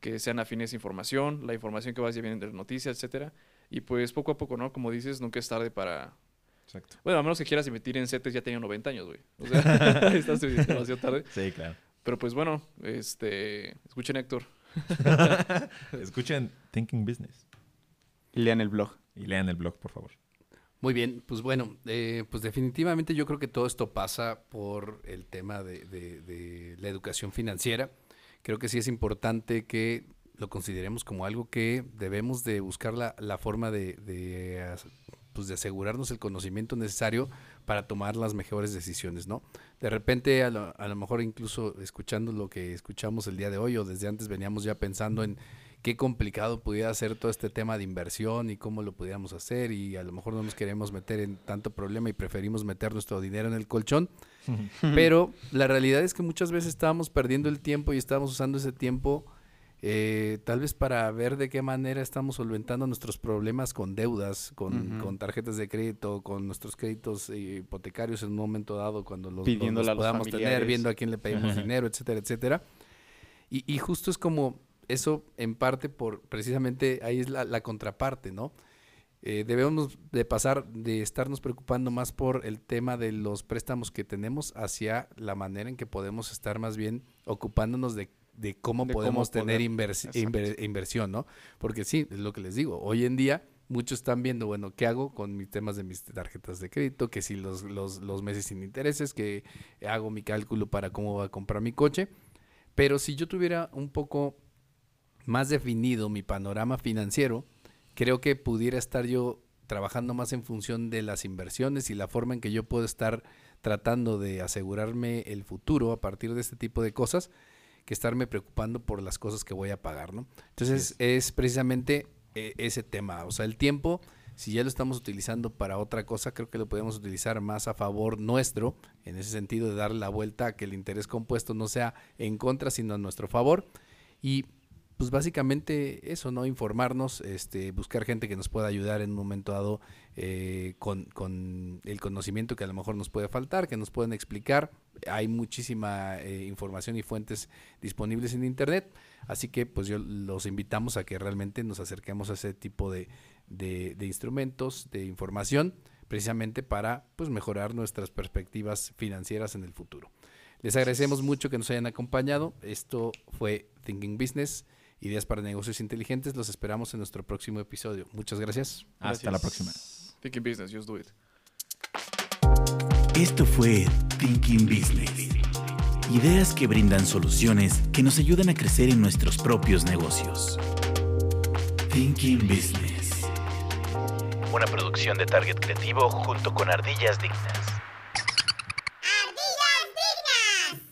que sean afines a información, la información que vas ya viene de las noticias, etcétera. Y pues poco a poco, ¿no? Como dices, nunca es tarde para... Exacto. Bueno, a menos que quieras invertir en CETES, ya tenía 90 años, güey. O sea, estás demasiado tarde. Sí, claro. Pero pues bueno, este... Escuchen, Héctor. Escuchen Thinking Business Y lean el blog. y lean el blog, por favor. Muy bien, pues bueno, eh, pues definitivamente yo creo que todo esto pasa por el tema de, de- de la educación financiera. Creo que sí es importante que lo consideremos como algo que debemos de buscar la, la forma de, de, pues de asegurarnos el conocimiento necesario para tomar las mejores decisiones, ¿no? De repente, a lo, a lo mejor incluso escuchando lo que escuchamos el día de hoy o desde antes veníamos ya pensando en qué complicado pudiera ser todo este tema de inversión y cómo lo pudiéramos hacer y a lo mejor no nos queremos meter en tanto problema y preferimos meter nuestro dinero en el colchón. Pero la realidad es que muchas veces estábamos perdiendo el tiempo y estábamos usando ese tiempo eh, tal vez para ver de qué manera estamos solventando nuestros problemas con deudas, con, con tarjetas de crédito, con nuestros créditos eh, hipotecarios en un momento dado cuando los, podamos tener, viendo a quién le pedimos dinero, etcétera, etcétera. Y, y justo es como eso en parte por precisamente ahí es la, la contraparte, ¿no? Eh, debemos de pasar de estarnos preocupando más por el tema de los préstamos que tenemos hacia la manera en que podemos estar más bien ocupándonos de, de cómo De cómo podemos tener invers- inver- inversión, ¿no? Porque sí, es lo que les digo, hoy en día muchos están viendo, bueno, ¿qué hago con mis temas de mis tarjetas de crédito? Que si los, los, los meses sin intereses, que hago mi cálculo para cómo va a comprar mi coche. Pero si yo tuviera un poco más definido mi panorama financiero, creo que pudiera estar yo trabajando más en función de las inversiones y la forma en que yo puedo estar tratando de asegurarme el futuro a partir de este tipo de cosas que estarme preocupando por las cosas que voy a pagar, ¿no? Entonces es precisamente eh, ese tema, o sea, el tiempo, si ya lo estamos utilizando para otra cosa, creo que lo podemos utilizar más a favor nuestro, en ese sentido de darle la vuelta a que el interés compuesto no sea en contra, sino a nuestro favor. Y pues básicamente eso, ¿no? Informarnos, este, buscar gente que nos pueda ayudar en un momento dado eh, con, con el conocimiento que a lo mejor nos puede faltar, que nos pueden explicar. Hay muchísima eh, información y fuentes disponibles en Internet, así que pues yo los invitamos a que realmente nos acerquemos a ese tipo de, de- de instrumentos, de información, precisamente para pues mejorar nuestras perspectivas financieras en el futuro. Les agradecemos mucho que nos hayan acompañado. Esto fue Thinking Business, ideas para negocios inteligentes. Los esperamos en nuestro próximo episodio. Muchas gracias. Hasta la próxima. Thinking business, just do it. Esto fue Thinking Business. Ideas que brindan soluciones que nos ayudan a crecer en nuestros propios negocios. Thinking Business. Una producción de Target Creativo junto con Ardillas Dignas.